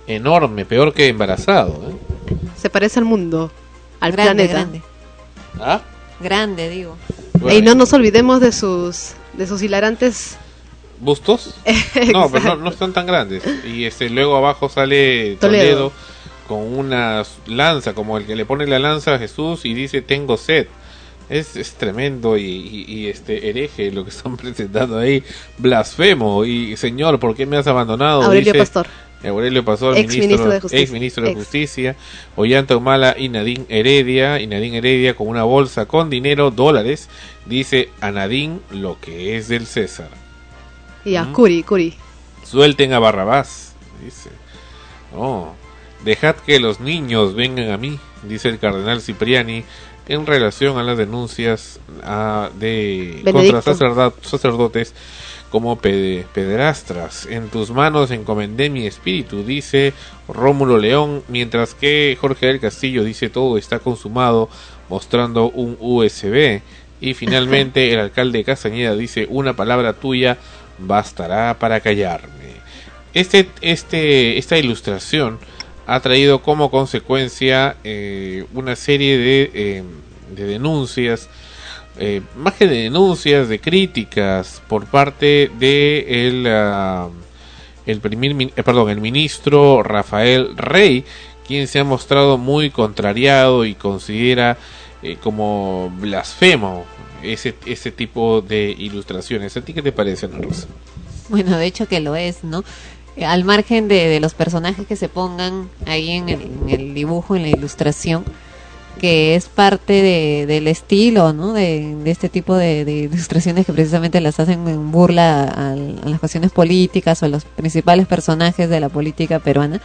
enorme, peor que embarazado. ¿eh? Se parece al mundo, al grande, planeta. grande. ¿Ah? Grande, digo. Bueno, Y no nos olvidemos de sus de sus hilarantes ¿Bustos? No, pero no, no están tan grandes. Y este luego abajo sale Toledo, Toledo. Con una lanza, como el que le pone la lanza a Jesús y dice tengo sed. Es, es tremendo y, y- y, este hereje lo que están presentando ahí, blasfemo y Señor, ¿por qué me has abandonado? Aurelio Dice, Pastor. Aurelio Pastor, Ex ministro de Justicia. ex ministro de Ex. Justicia, Ollanta Humala y Nadine Heredia, y Nadine Heredia con una bolsa con dinero, dólares, dice a Nadine lo que es del César. Y ya, Mm. Curi, Curi. Suelten a Barrabás, dice. Oh, dejad que los niños vengan a mí, dice el cardenal Cipriani en relación a las denuncias ah, de Benedicto. contra sacerdotes como pede- pederastras. En tus manos encomendé mi espíritu, dice Rómulo León, mientras que Jorge del Castillo dice todo está consumado, mostrando un USB. Y finalmente el alcalde de Castañeda dice una palabra tuya bastará para callarme. Este, este, esta ilustración ha traído como consecuencia eh, una serie de, eh, de denuncias, eh, más que de denuncias, de críticas por parte de el, ah, el, primer, eh, perdón, el ministro Rafael Rey, quien se ha mostrado muy contrariado y considera como blasfemo ese, ese tipo de ilustraciones. ¿A ti qué te parece, Ana Rosa? Bueno, de hecho que lo es, ¿no? Al margen de, los personajes que se pongan ahí en el, dibujo, en la ilustración, que es parte de, del estilo. De, este tipo de, ilustraciones que precisamente las hacen en burla a, las cuestiones políticas o a los principales personajes de la política peruana.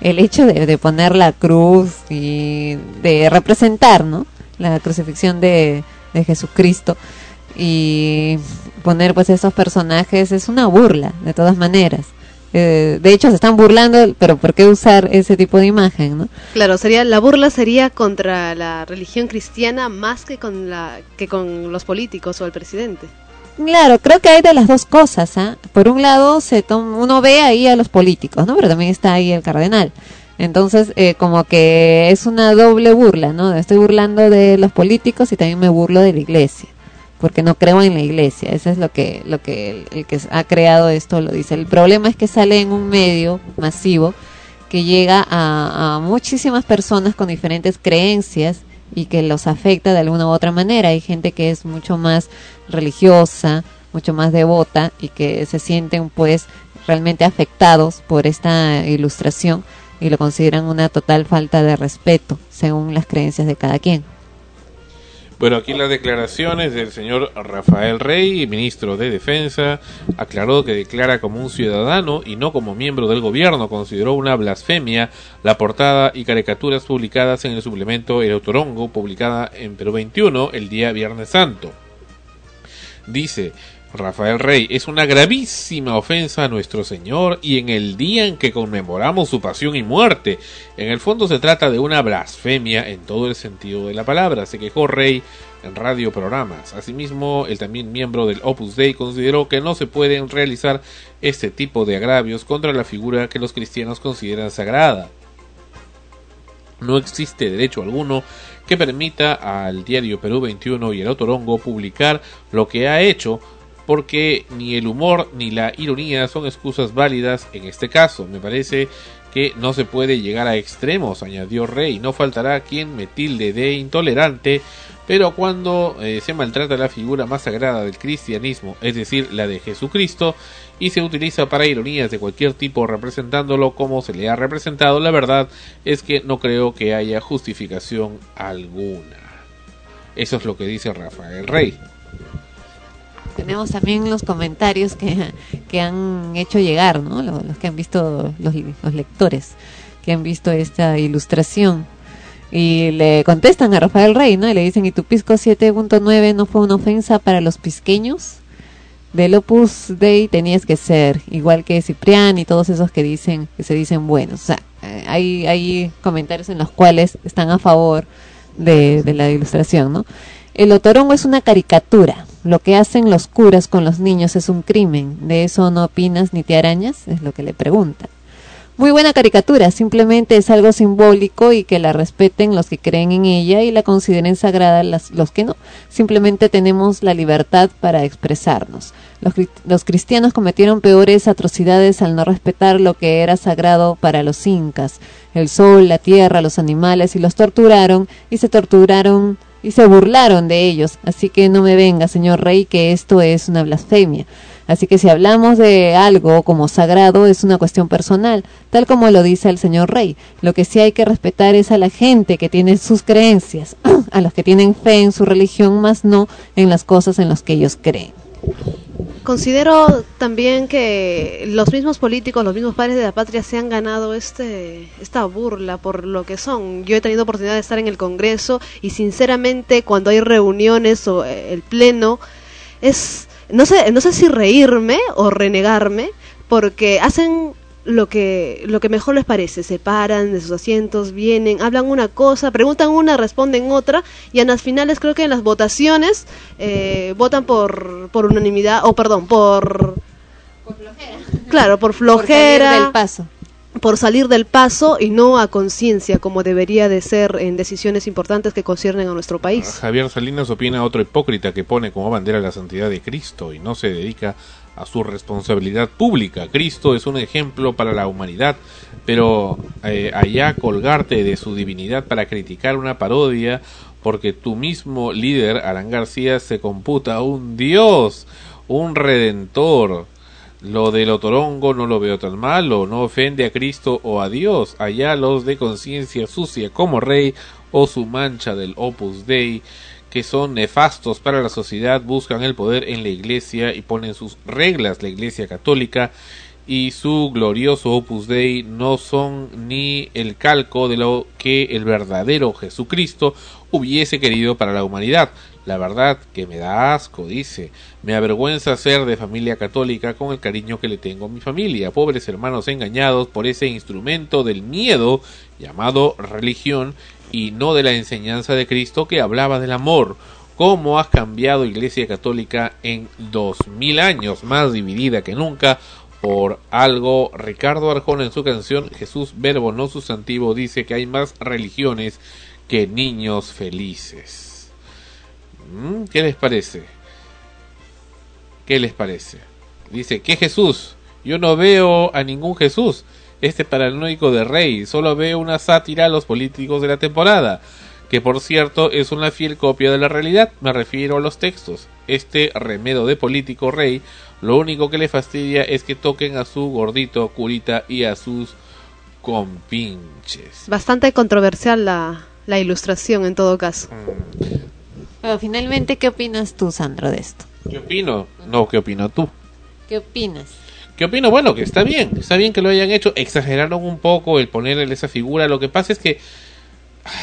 El hecho de, de poner la cruz y de representar, ¿no? La crucifixión de, de Jesucristo y poner pues esos personajes es una burla de todas maneras Eh, de hecho se están burlando pero por qué usar ese tipo de imagen no Claro, sería la burla sería contra la religión cristiana más que con la que con los políticos o el presidente. claro creo que hay de las dos cosas ¿ah? por un lado se tom- uno ve ahí a los políticos no pero también está ahí el cardenal. Entonces eh, como que es una doble burla no estoy burlando de los políticos y también me burlo de la iglesia porque no creo en la iglesia. Eso es lo que, lo que el, que ha creado esto lo dice. El problema es que sale en un medio masivo que llega a, a muchísimas personas con diferentes creencias y que los afecta de alguna u otra manera. Hay gente que es mucho más religiosa, mucho más devota y que se sienten pues realmente afectados por esta ilustración y lo consideran una total falta de respeto según las creencias de cada quien. Bueno, aquí las declaraciones del señor Rafael Rey, ministro de Defensa, aclaró que declara como un ciudadano y no como miembro del gobierno. Consideró una blasfemia la portada y caricaturas publicadas en el suplemento El Autorongo, publicada en Perú 21 el día Viernes Santo. Dice Rafael Rey, es una gravísima ofensa a nuestro Señor y en el día en que conmemoramos su pasión y muerte. En el fondo se trata de una blasfemia en todo el sentido de la palabra, se quejó Rey en radioprogramas. Asimismo, el también miembro del Opus Dei consideró que no se pueden realizar este tipo de agravios contra la figura que los cristianos consideran sagrada. No existe derecho alguno que permita al diario Perú 21 y el Otorongo publicar lo que ha hecho porque ni el humor ni la ironía son excusas válidas en este caso. Me parece que no se puede llegar a extremos, añadió Rey. No faltará quien me tilde de intolerante, pero cuando eh, se maltrata la figura más sagrada del cristianismo, es decir, la de Jesucristo, y se utiliza para ironías de cualquier tipo representándolo como se le ha representado, la verdad es que no creo que haya justificación alguna. Eso es lo que dice Rafael Rey. Tenemos también los comentarios que, que han hecho llegar, ¿no? Los, que han visto, los, lectores que han visto esta ilustración. Y le contestan a Rafael Rey, ¿no? Y le dicen, ¿y tu pisco 7.9 no fue una ofensa para los pisqueños? Del Opus Dei tenías que ser, igual que Ciprián y todos esos que dicen, que se dicen buenos. O sea, hay, hay comentarios en los cuales están a favor de, de la ilustración, ¿no? El otorongo es una caricatura. Lo que hacen los curas con los niños es un crimen. ¿De eso no opinas ni te arañas? Es lo que le preguntan. Muy buena caricatura, simplemente es algo simbólico y que la respeten los que creen en ella y la consideren sagrada los que no. Simplemente tenemos la libertad para expresarnos. Los cristianos cometieron peores atrocidades al no respetar lo que era sagrado para los incas, el sol, la tierra, los animales, y los torturaron y se torturaron y se burlaron de ellos. Así que no me venga, señor rey, que esto es una blasfemia. Así que si hablamos de algo como sagrado es una cuestión personal, tal como lo dice el señor Rey. Lo que sí hay que respetar es a la gente que tiene sus creencias, a los que tienen fe en su religión, más no en las cosas en las que ellos creen. Considero también que los mismos políticos, los mismos padres de la patria se han ganado este esta burla por lo que son. Yo he tenido oportunidad de estar en el Congreso y sinceramente cuando hay reuniones o eh, el pleno es no sé no sé si reírme o renegarme porque hacen lo que lo que mejor les parece, se paran de sus asientos, vienen, hablan una cosa, preguntan una, responden otra y en las finales creo que en las votaciones eh, votan por por unanimidad o perdón, por Claro, por flojera. Por salir del paso. por salir del paso y no a conciencia como debería de ser en decisiones importantes que conciernen a nuestro país. Javier Salinas opina otro hipócrita que pone como bandera la santidad de Cristo y no se dedica a su responsabilidad pública. Cristo es un ejemplo para la humanidad, pero eh, allá colgarte de su divinidad para criticar una parodia porque tu mismo líder, Alan García, se computa un Dios, un redentor. Lo del otorongo no lo veo tan malo, no ofende a Cristo o a Dios. Allá los de conciencia sucia como rey o su mancha del opus dei que son nefastos para la sociedad, buscan el poder en la iglesia y ponen sus reglas la iglesia católica y su glorioso opus dei no son ni el calco de lo que el verdadero Jesucristo hubiese querido para la humanidad. La verdad que me da asco, dice. Me avergüenza ser de familia católica con el cariño que le tengo a mi familia. Pobres hermanos engañados por ese instrumento del miedo llamado religión y no de la enseñanza de Cristo que hablaba del amor. ¿Cómo has cambiado Iglesia Católica en dos mil años, más dividida que nunca? Por algo, Ricardo Arjona en su canción Jesús Verbo no sustantivo dice que hay más religiones que niños felices. ¿Mm? ¿Qué les parece? ¿Qué les parece? Dice, ¿qué Jesús? Yo no veo a ningún Jesús. Este paranoico de rey. Solo veo una sátira a los políticos de la temporada. Que por cierto es una fiel copia de la realidad. Me refiero a los textos. Este remedo de político rey. Lo único que le fastidia es que toquen a su gordito curita y a sus compinches. Bastante controversial la, la ilustración en todo caso. Pero finalmente, ¿qué opinas tú, Sandro, de esto? ¿Qué opino? No, ¿qué opino tú? ¿Qué opinas? ¿Qué opino? Bueno, que está bien, está bien que lo hayan hecho. Exageraron un poco el ponerle esa figura. Lo que pasa es que ay,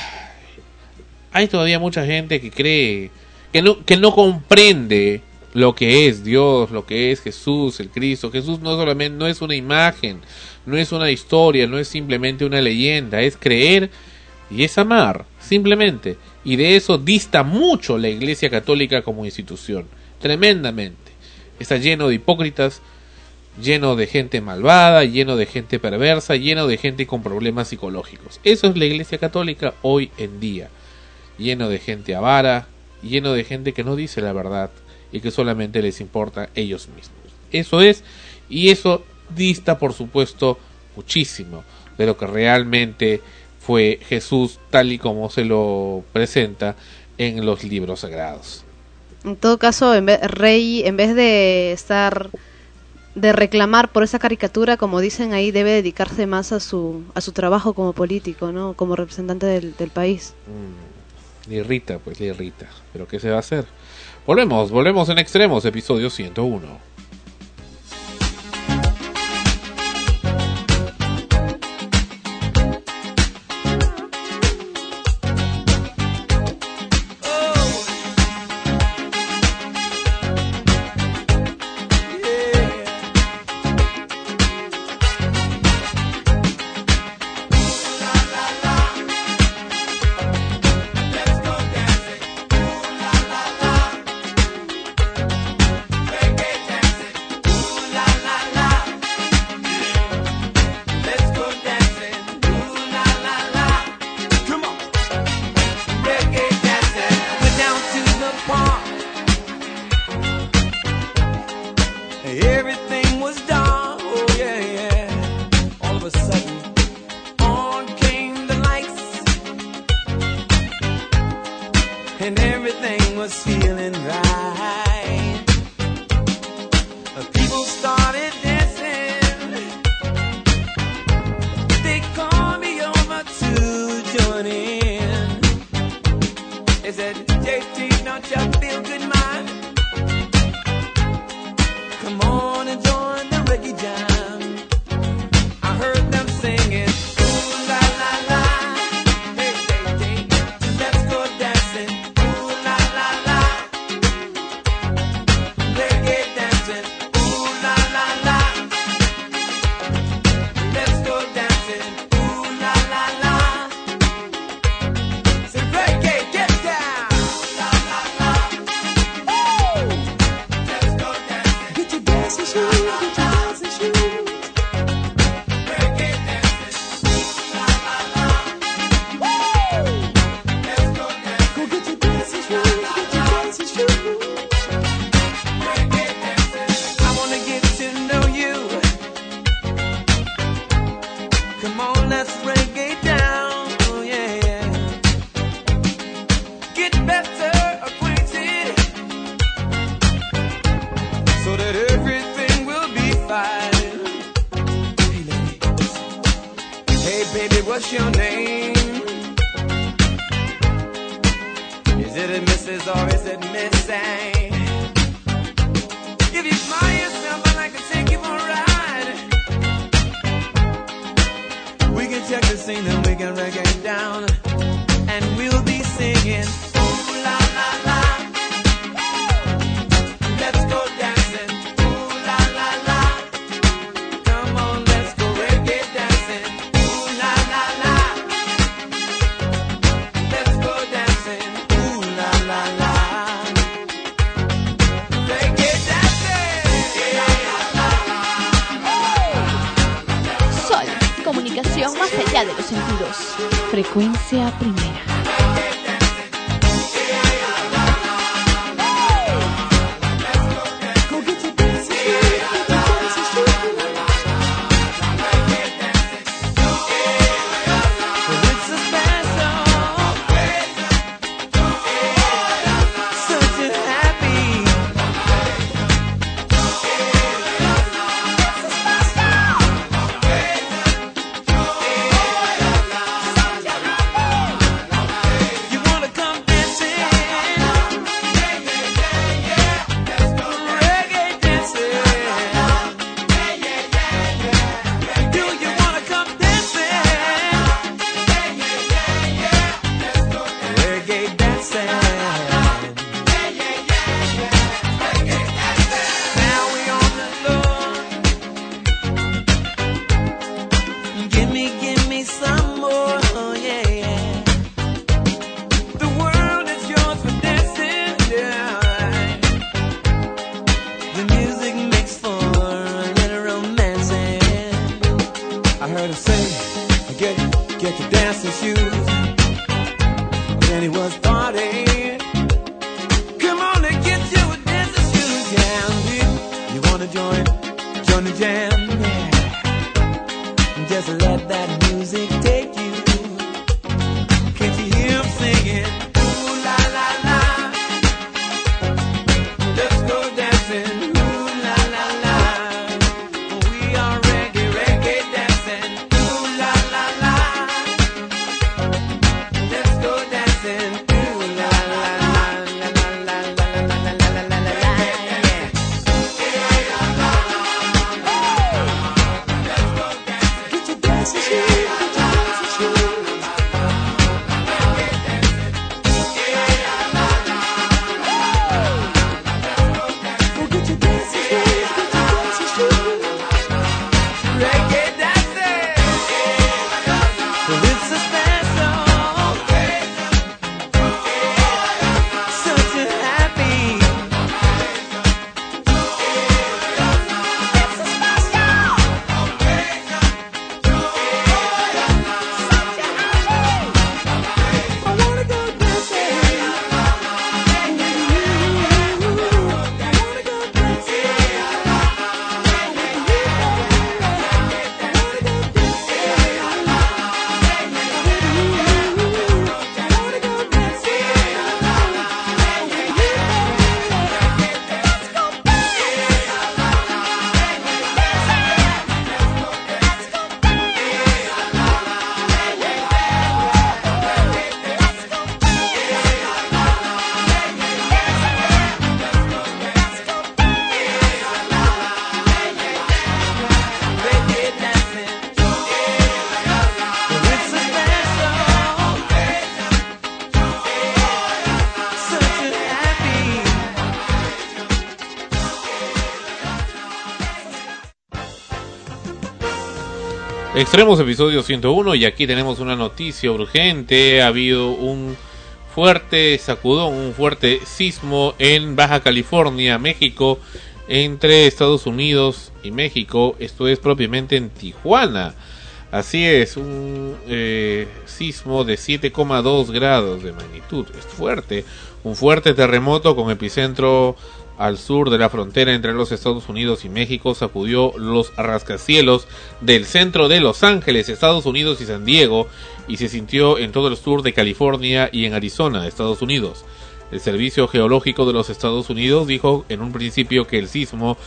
hay todavía mucha gente que cree que no que no comprende lo que es Dios, lo que es Jesús, el Cristo. Jesús no solamente no es una imagen, no es una historia, no es simplemente una leyenda, es creer y es amar, simplemente. Y de eso dista mucho la Iglesia Católica como institución, tremendamente. Está lleno de hipócritas, lleno de gente malvada, lleno de gente perversa, lleno de gente con problemas psicológicos. Eso es la Iglesia Católica hoy en día. Lleno de gente avara, lleno de gente que no dice la verdad y que solamente les importa ellos mismos. Eso es, y eso dista, por supuesto, muchísimo de lo que realmente fue Jesús tal y como se lo presenta en los libros sagrados. En todo caso, Rey, en vez de estar de reclamar por esa caricatura, como dicen ahí, debe dedicarse más a su a su trabajo como político, ¿no? Como representante del, del país. Mm, le irrita, pues le irrita. Pero ¿qué se va a hacer? Volvemos, volvemos en extremos, episodio 101. Extremos, episodio 101, y aquí tenemos una noticia urgente. Ha habido un fuerte sacudón, un fuerte sismo en Baja California, México, entre Estados Unidos y México. Esto es propiamente en Tijuana. Así es, un eh, sismo de 7,2 grados de magnitud. Es fuerte, un fuerte terremoto con epicentro al sur de la frontera entre los Estados Unidos y México sacudió los rascacielos del centro de Los Ángeles, Estados Unidos y San Diego y se sintió en todo el sur de California y en Arizona, Estados Unidos. El Servicio Geológico de los Estados Unidos dijo en un principio que el sismo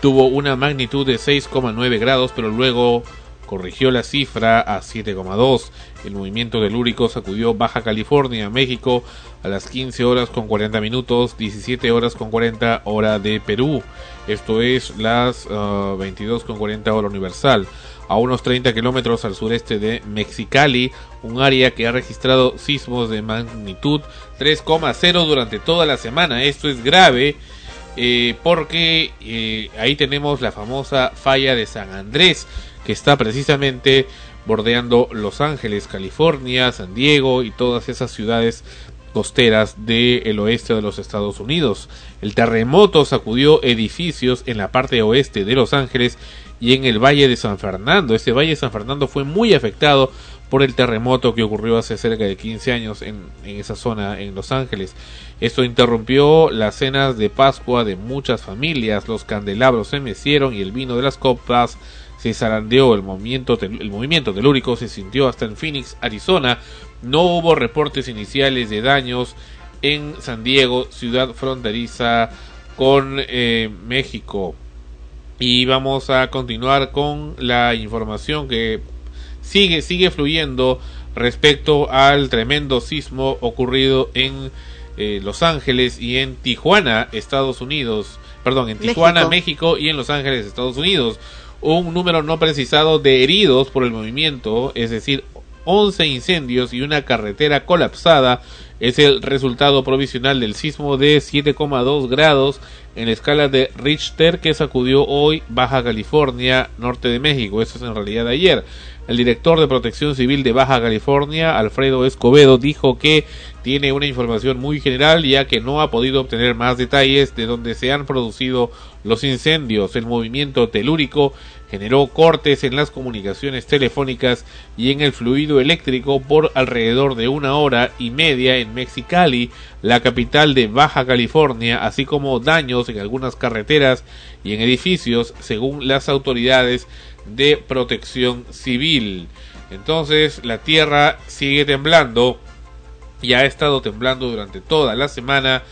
tuvo una magnitud de 6,9 grados, pero luego corrigió la cifra a 7,2. El movimiento telúrico sacudió Baja California, México, a las 15 horas con 40 minutos, 17 horas con 40 hora de Perú. Esto es las ah, 22 con 40 hora universal. A unos 30 kilómetros al sureste de Mexicali, un área que ha registrado sismos de magnitud 3,0 durante toda la semana. Esto es grave eh, porque eh, ahí tenemos la famosa falla de San Andrés, que está precisamente bordeando Los Ángeles, California, San Diego y todas esas ciudades costeras del oeste de los Estados Unidos. El terremoto sacudió edificios en la parte oeste de Los Ángeles y en el Valle de San Fernando. Este Valle de San Fernando fue muy afectado por el terremoto que ocurrió hace cerca de 15 años en, en esa zona en Los Ángeles. Esto interrumpió las cenas de Pascua de muchas familias, los candelabros se mecieron y el vino de las copas se zarandeó, el movimiento, el movimiento telúrico se sintió hasta en Phoenix, Arizona. No hubo reportes iniciales de daños en San Diego, ciudad fronteriza con eh, México. Y vamos a continuar con la información que sigue, sigue fluyendo respecto al tremendo sismo ocurrido en eh, Los Ángeles y en Tijuana, Estados Unidos. Perdón, en Tijuana, México. y en Los Ángeles, Estados Unidos. Un número no precisado de heridos por el movimiento, es decir, 11 incendios y una carretera colapsada es el resultado provisional del sismo de 7,2 grados en la escala de Richter que sacudió hoy Baja California, norte de México. Eso es en realidad ayer. El director de Protección Civil de Baja California, Alfredo Escobedo, dijo que tiene una información muy general ya que no ha podido obtener más detalles de donde se han producido los incendios. El movimiento telúrico generó cortes en las comunicaciones telefónicas y en el fluido eléctrico por alrededor de una hora y media en Mexicali, la capital de Baja California, así como daños en algunas carreteras y en edificios, según las autoridades de protección civil. Entonces, la tierra sigue temblando y ha estado temblando durante toda la semana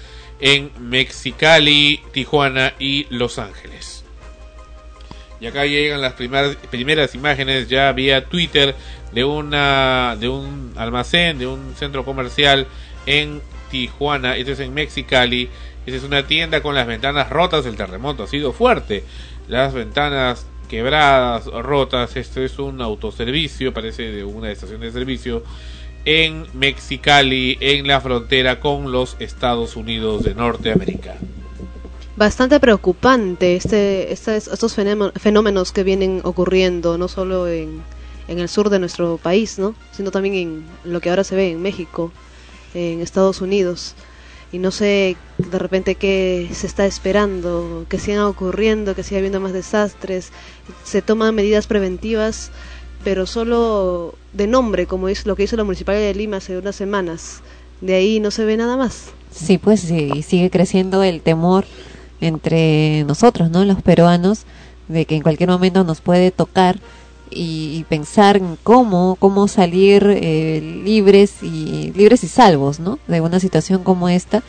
en Mexicali, Tijuana y Los Ángeles. Y acá llegan las primeras, primeras imágenes ya vía Twitter de una de un almacén, de un centro comercial en Tijuana, esto es en Mexicali. Esta es una tienda con las ventanas rotas, el terremoto ha sido fuerte. Las ventanas quebradas, rotas, esto es un autoservicio, parece de una estación de servicio en Mexicali, en la frontera con los Estados Unidos de Norteamérica. Bastante preocupante este, estos fenómenos, fenómenos que vienen ocurriendo, no solo en, en el sur de nuestro país, ¿no? sino también en lo que ahora se ve en México, en Estados Unidos. Y no sé de repente qué se está esperando, que sigan ocurriendo, que siga habiendo más desastres. Se toman medidas preventivas, pero solo de nombre, como es lo que hizo la Municipalidad de Lima hace unas semanas. De ahí no se ve nada más. Sí, pues sí, sigue creciendo el temor entre nosotros, ¿no? Los peruanos, de que en cualquier momento nos puede tocar y, y pensar en cómo, cómo salir eh, libres y libres y salvos, ¿no? De una situación como esta,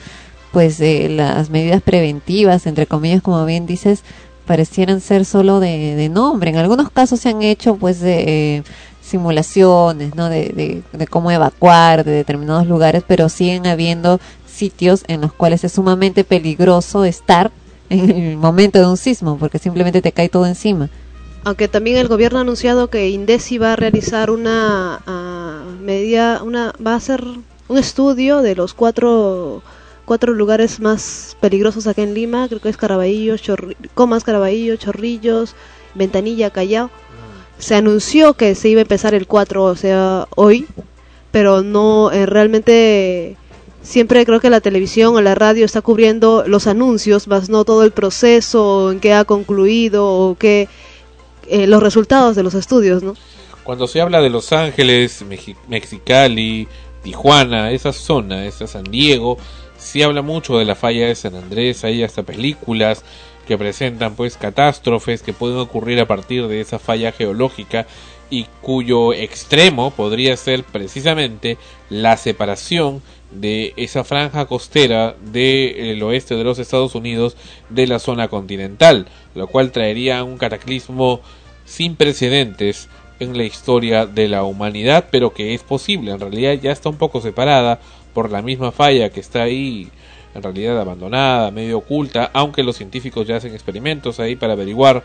pues eh, las medidas preventivas, entre comillas, como bien dices, parecieran ser solo de, nombre. En algunos casos se han hecho, pues, de, eh, simulaciones, ¿no? De, cómo evacuar de determinados lugares, pero siguen habiendo sitios en los cuales es sumamente peligroso estar en el momento de un sismo, porque simplemente te cae todo encima. Aunque también el gobierno ha anunciado que Indesi va a realizar una ah, medida, una va a hacer un estudio de los cuatro cuatro lugares más peligrosos acá en Lima, creo que es Caraballo, Chorri- Comas, Caraballo, Chorrillos, Ventanilla, Callao. Se anunció que se iba a empezar el 4, o sea, hoy, pero no eh, realmente siempre creo que la televisión o la radio está cubriendo los anuncios, más no todo el proceso en que ha concluido o que eh, los resultados de los estudios, ¿no? Cuando se habla de Los Ángeles, Meji- Mexicali, Tijuana, esa zona, esa San Diego, se habla mucho de la falla de San Andrés, hay hasta películas que presentan pues catástrofes que pueden ocurrir a partir de esa falla geológica y cuyo extremo podría ser precisamente la separación de esa franja costera del oeste de los Estados Unidos de la zona continental, lo cual traería un cataclismo sin precedentes en la historia de la humanidad, pero que es posible. En realidad ya está un poco separada por la misma falla que está ahí, en realidad abandonada, medio oculta, aunque los científicos ya hacen experimentos ahí para averiguar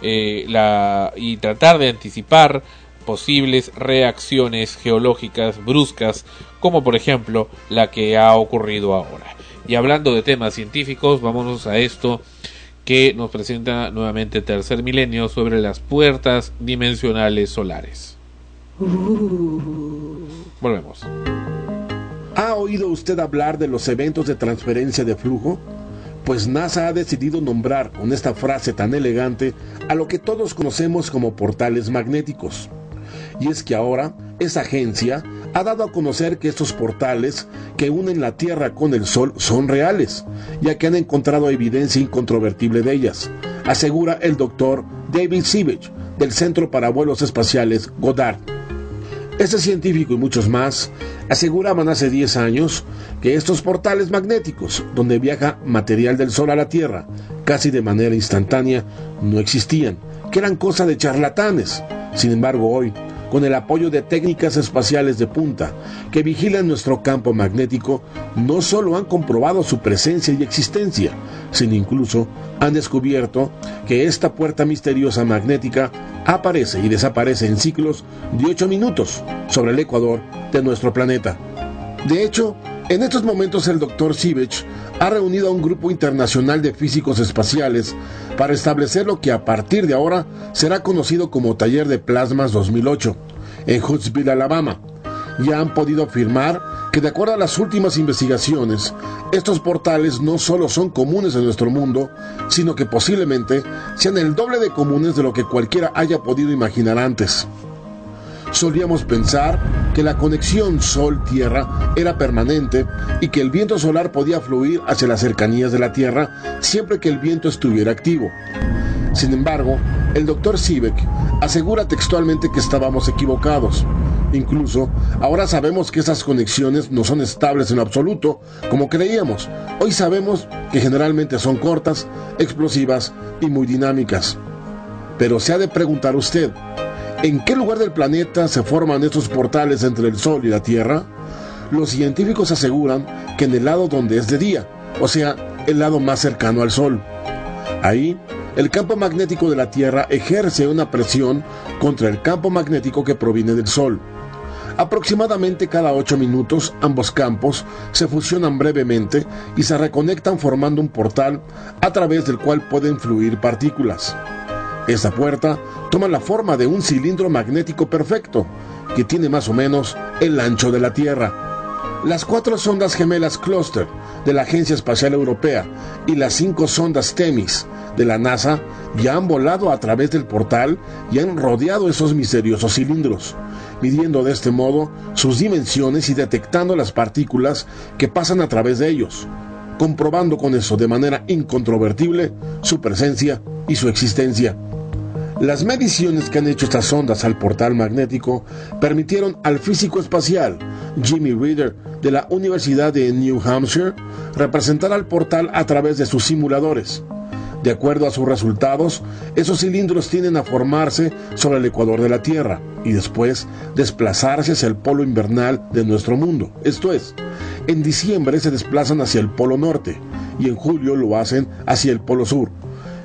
eh, la y tratar de anticipar posibles reacciones geológicas bruscas, como por ejemplo la que ha ocurrido ahora. Y hablando de temas científicos, vámonos a esto que nos presenta nuevamente Tercer Milenio sobre las puertas dimensionales solares. Volvemos. ¿Ha oído usted hablar de los eventos de transferencia de flujo? Pues NASA ha decidido nombrar con esta frase tan elegante a lo que todos conocemos como portales magnéticos. Y es que ahora esa agencia ha dado a conocer que estos portales que unen la Tierra con el Sol son reales, ya que han encontrado evidencia incontrovertible de ellas, asegura el doctor David Sivage del Centro para Vuelos Espaciales Goddard. Este científico y muchos más aseguraban hace 10 años que estos portales magnéticos, donde viaja material del Sol a la Tierra casi de manera instantánea, no existían, que eran cosa de charlatanes. Sin embargo, hoy, con el apoyo de técnicas espaciales de punta que vigilan nuestro campo magnético, no solo han comprobado su presencia y existencia, sino incluso han descubierto que esta puerta misteriosa magnética aparece y desaparece en ciclos de 8 minutos sobre el ecuador de nuestro planeta. De hecho, en estos momentos el doctor Sivech ha reunido a un grupo internacional de físicos espaciales para establecer lo que a partir de ahora será conocido como Taller de Plasmas 2008 en Huntsville, Alabama. Ya han podido afirmar que de acuerdo a las últimas investigaciones, estos portales no solo son comunes en nuestro mundo, sino que posiblemente sean el doble de comunes de lo que cualquiera haya podido imaginar antes. Solíamos pensar que la conexión Sol-Tierra era permanente y que el viento solar podía fluir hacia las cercanías de la Tierra siempre que el viento estuviera activo. Sin embargo, el doctor Sivek asegura textualmente que estábamos equivocados. Incluso, ahora sabemos que esas conexiones no son estables en absoluto, como creíamos. Hoy sabemos que generalmente son cortas, explosivas y muy dinámicas. Pero se ha de preguntar usted, ¿en qué lugar del planeta se forman estos portales entre el Sol y la Tierra? Los científicos aseguran que en el lado donde es de día, o sea, el lado más cercano al Sol. Ahí, el campo magnético de la Tierra ejerce una presión contra el campo magnético que proviene del Sol. Aproximadamente cada 8 minutos ambos campos se fusionan brevemente y se reconectan formando un portal a través del cual pueden fluir partículas. Esta puerta toma la forma de un cilindro magnético perfecto, que tiene más o menos el ancho de la Tierra. Las cuatro sondas gemelas Cluster de la Agencia Espacial Europea y las cinco sondas Temis de la NASA ya han volado a través del portal y han rodeado esos misteriosos cilindros, midiendo de este modo sus dimensiones y detectando las partículas que pasan a través de ellos, comprobando con eso de manera incontrovertible su presencia y su existencia. Las mediciones que han hecho estas sondas al portal magnético permitieron al físico espacial Jimmy Reader de la Universidad de New Hampshire representar al portal a través de sus simuladores. De acuerdo a sus resultados, esos cilindros tienden a formarse sobre el ecuador de la Tierra y después desplazarse hacia el polo invernal de nuestro mundo. Esto es, en diciembre se desplazan hacia el polo norte y en julio lo hacen hacia el polo sur.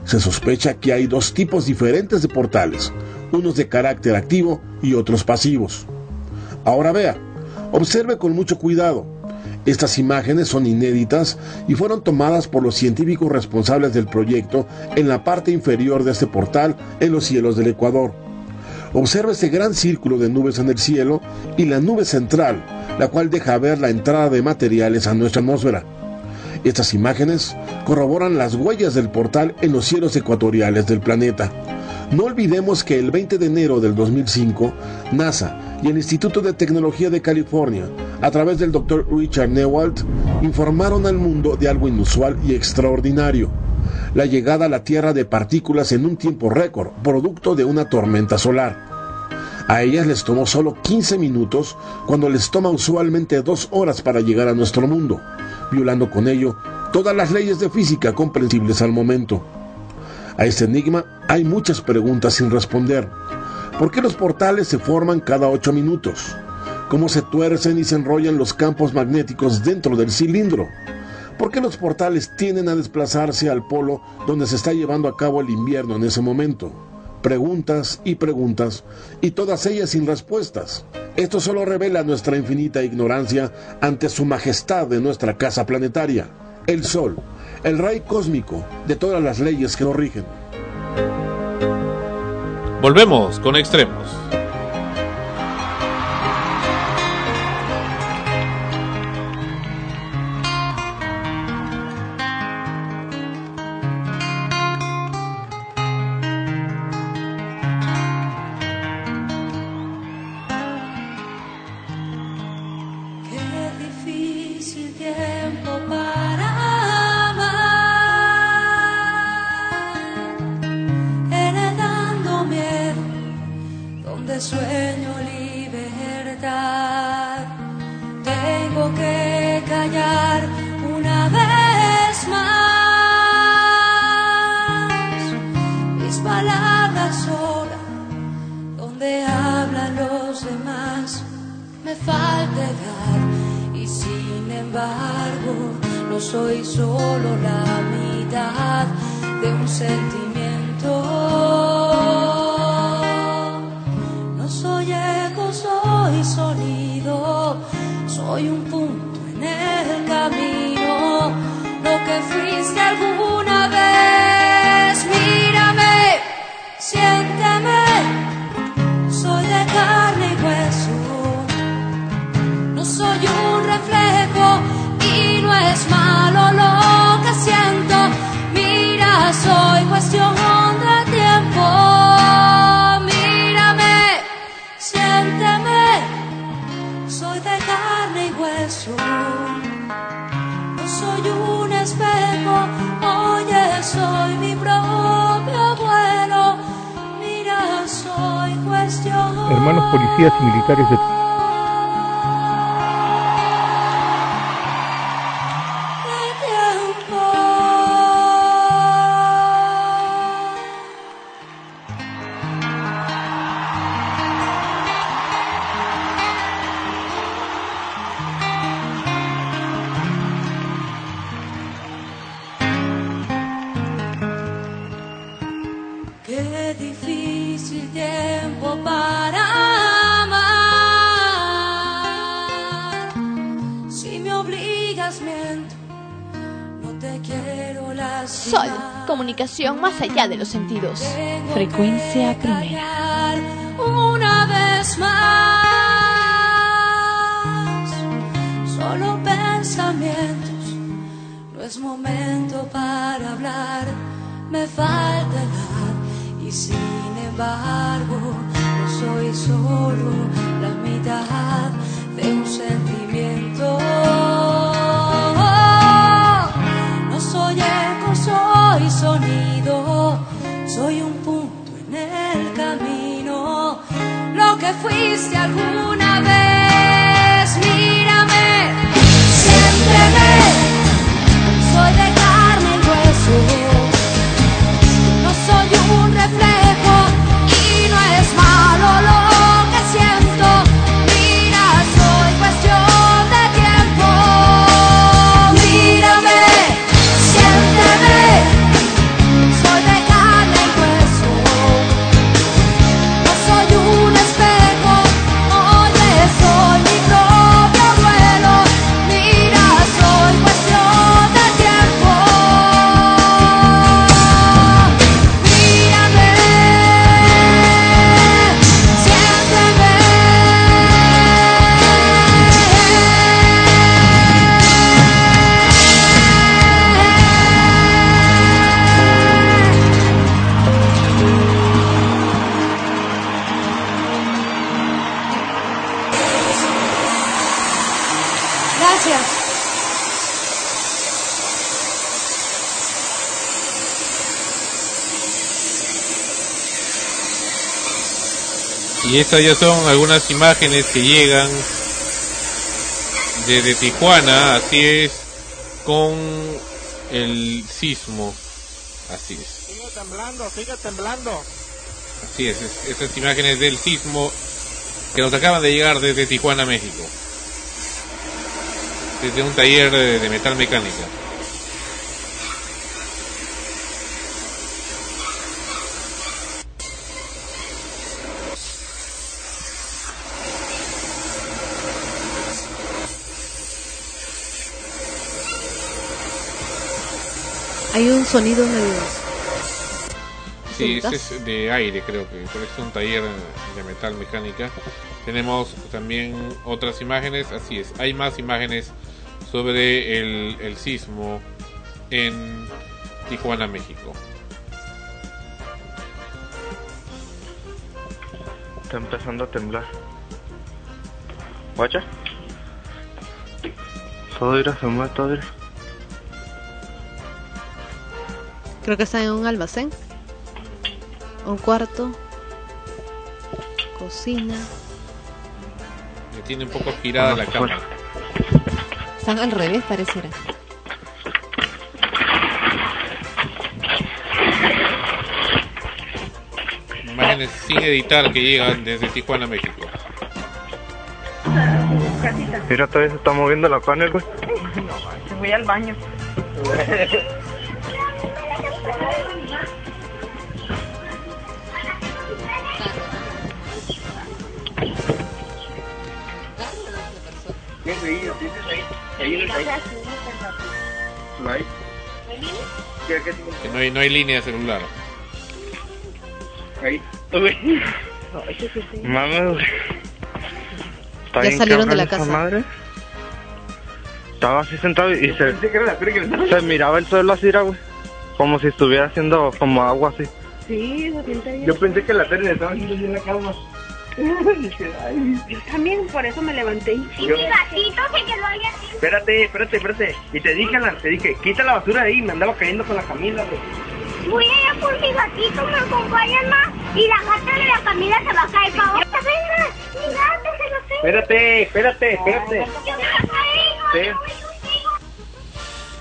Se sospecha que hay dos tipos diferentes de portales, unos de carácter activo y otros pasivos. Ahora vea, observe con mucho cuidado. Estas imágenes son inéditas y fueron tomadas por los científicos responsables del proyecto en la parte inferior de este portal en los cielos del Ecuador. Observe este gran círculo de nubes en el cielo y la nube central, la cual deja ver la entrada de materiales a nuestra atmósfera. Estas imágenes corroboran las huellas del portal en los cielos ecuatoriales del planeta. No olvidemos que el 20 de enero del 2005, NASA y el Instituto de Tecnología de California, a través del Dr. Richard Newalt, informaron al mundo de algo inusual y extraordinario. La llegada a la Tierra de partículas en un tiempo récord, producto de una tormenta solar. A ellas les tomó solo 15 minutos cuando les toma usualmente dos horas para llegar a nuestro mundo, violando con ello todas las leyes de física comprensibles al momento. A este enigma hay muchas preguntas sin responder. ¿Por qué los portales se forman cada ocho minutos? ¿Cómo se tuercen y se enrollan los campos magnéticos dentro del cilindro? ¿Por qué los portales tienden a desplazarse al polo donde se está llevando a cabo el invierno en ese momento? Preguntas y preguntas, y todas ellas sin respuestas. Esto solo revela nuestra infinita ignorancia ante su majestad de nuestra casa planetaria, el Sol, el rey cósmico de todas las leyes que nos rigen. Volvemos con extremos. Comunicación más allá de los sentidos. Frecuencia primera. una vez más. Solo pensamientos, no es momento para hablar. Me falta edad y sin embargo no soy solo Y estas ya son algunas imágenes que llegan desde Tijuana, así es, con el sismo. Así es. Sigue temblando, sigue temblando. Así es, es- estas imágenes del sismo que nos acaban de llegar desde Tijuana, México. Desde un taller de, de metal mecánica. Hay un sonido medio. Sí, ese es de aire, creo que, es un taller de metal mecánica. Tenemos también otras imágenes, así es, hay más imágenes sobre el, el sismo en Tijuana, México. Está empezando a temblar. ¿Guacha? Todo irá, se mueve todo irá. Creo que está en un almacén. Un cuarto. Cocina. Me tiene un poco girada la cámara. Están al revés, pareciera. Imágenes sin editar que llegan desde Tijuana, México. Mira, todavía se está moviendo la panel, güey. Voy al baño. No hay. Que no hay, no hay línea celular. Ahí. Está Ya salieron de la casa. madre. Estaba así sentado y se, se miraba el suelo así, era, güey. Como si estuviera haciendo como agua así. Sí, se siente bien. Yo pensé que la tele le estaba haciendo así en la cama. Yo también, por eso me levanté. Y mi gatito se quedó ahí así. Espérate, espérate, espérate. Y te dije, Alan, te dije, quita la basura de ahí. Me andaba cayendo con la Camila, güey. Voy allá por mi gatito, me acompañan más. Y la gata de la Camila se va a caer para abajo. Venga, mi gato se lo tengo. Espérate, espérate, espérate. Yo me la caigo.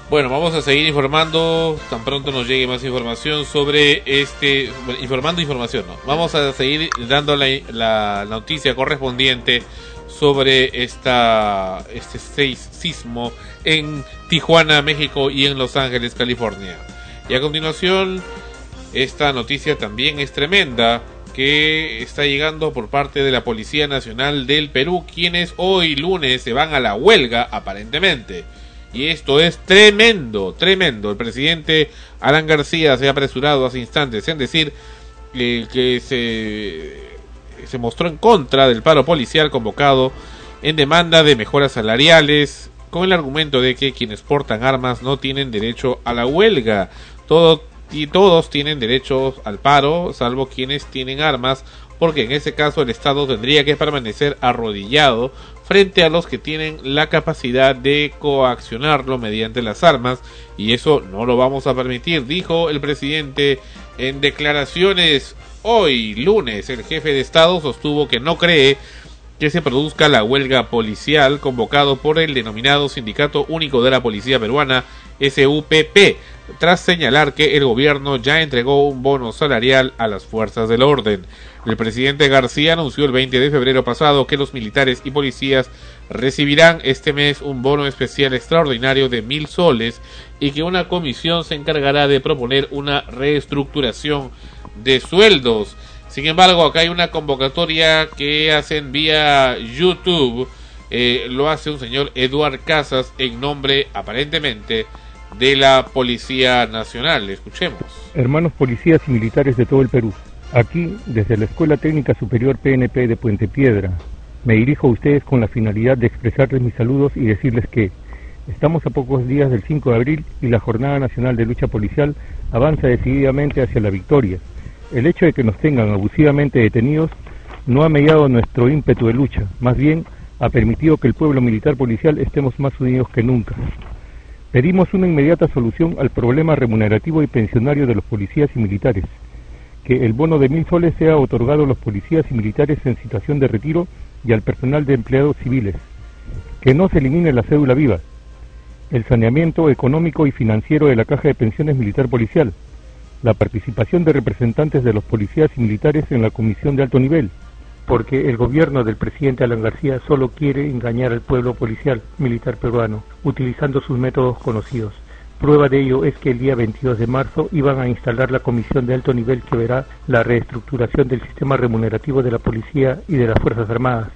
Bueno, vamos a seguir informando tan pronto nos llegue más información sobre este, informando información, ¿no? Vamos a seguir dando la, la noticia correspondiente sobre esta este seis- sismo en Tijuana, México y en Los Ángeles, California. Y a continuación, esta noticia también es tremenda que está llegando por parte de la Policía Nacional del Perú, quienes hoy lunes se van a la huelga aparentemente. Y esto es tremendo, tremendo. El presidente Alan García se ha apresurado hace instantes en decir eh, que se, se mostró en contra del paro policial convocado en demanda de mejoras salariales con el argumento de que quienes portan armas no tienen derecho a la huelga. Todo, y todos tienen derecho al paro, salvo quienes tienen armas, porque en ese caso el Estado tendría que permanecer arrodillado frente a los que tienen la capacidad de coaccionarlo mediante las armas, y eso no lo vamos a permitir, dijo el presidente en declaraciones hoy lunes. El jefe de Estado sostuvo que no cree que se produzca la huelga policial convocado por el denominado Sindicato Único de la Policía Peruana, SUPP, tras señalar que el gobierno ya entregó un bono salarial a las fuerzas del orden. El presidente García anunció el 20 de febrero pasado que los militares y policías recibirán este mes un bono especial extraordinario de mil soles y que una comisión se encargará de proponer una reestructuración de sueldos. Sin embargo, acá hay una convocatoria que hacen vía YouTube. Eh, lo hace un señor Eduard Casas en nombre, aparentemente, de la Policía Nacional. Escuchemos. Hermanos policías y militares de todo el Perú, aquí desde la Escuela Técnica Superior PNP de Puente Piedra, me dirijo a ustedes con la finalidad de expresarles mis saludos y decirles que estamos a pocos días del 5 de abril y la Jornada Nacional de Lucha Policial avanza decididamente hacia la victoria. El hecho de que nos tengan abusivamente detenidos no ha mediado nuestro ímpetu de lucha, más bien ha permitido que el pueblo militar policial estemos más unidos que nunca. Pedimos una inmediata solución al problema remunerativo y pensionario de los policías y militares, que el bono de mil soles sea otorgado a los policías y militares en situación de retiro y al personal de empleados civiles, que no se elimine la cédula viva, el saneamiento económico y financiero de la caja de pensiones militar policial, la participación de representantes de los policías y militares en la comisión de alto nivel, porque el gobierno del presidente Alan García solo quiere engañar al pueblo policial militar peruano, utilizando sus métodos conocidos. Prueba de ello es que el día 22 de marzo iban a instalar la comisión de alto nivel que verá la reestructuración del sistema remunerativo de la policía y de las Fuerzas Armadas.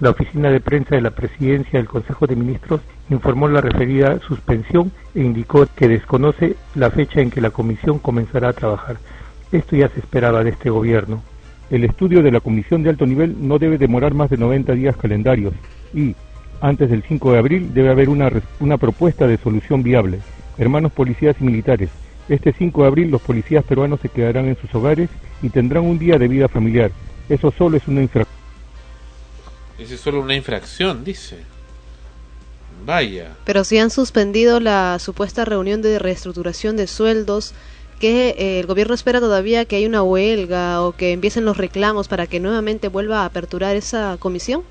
La oficina de prensa de la presidencia del Consejo de Ministros informó la referida suspensión e indicó que desconoce la fecha en que la comisión comenzará a trabajar. Esto ya se esperaba de este gobierno. El estudio de la comisión de alto nivel no debe demorar más de 90 días calendarios y, antes del 5 de abril, debe haber una, una propuesta de solución viable. Hermanos policías y militares, este 5 de abril los policías peruanos se quedarán en sus hogares y tendrán un día de vida familiar. Eso solo es una infracción. Esa es solo una infracción, dice. Vaya. Pero si han suspendido la supuesta reunión de reestructuración de sueldos, que eh, el gobierno espera todavía que haya una huelga o que empiecen los reclamos para que nuevamente vuelva a aperturar esa comisión.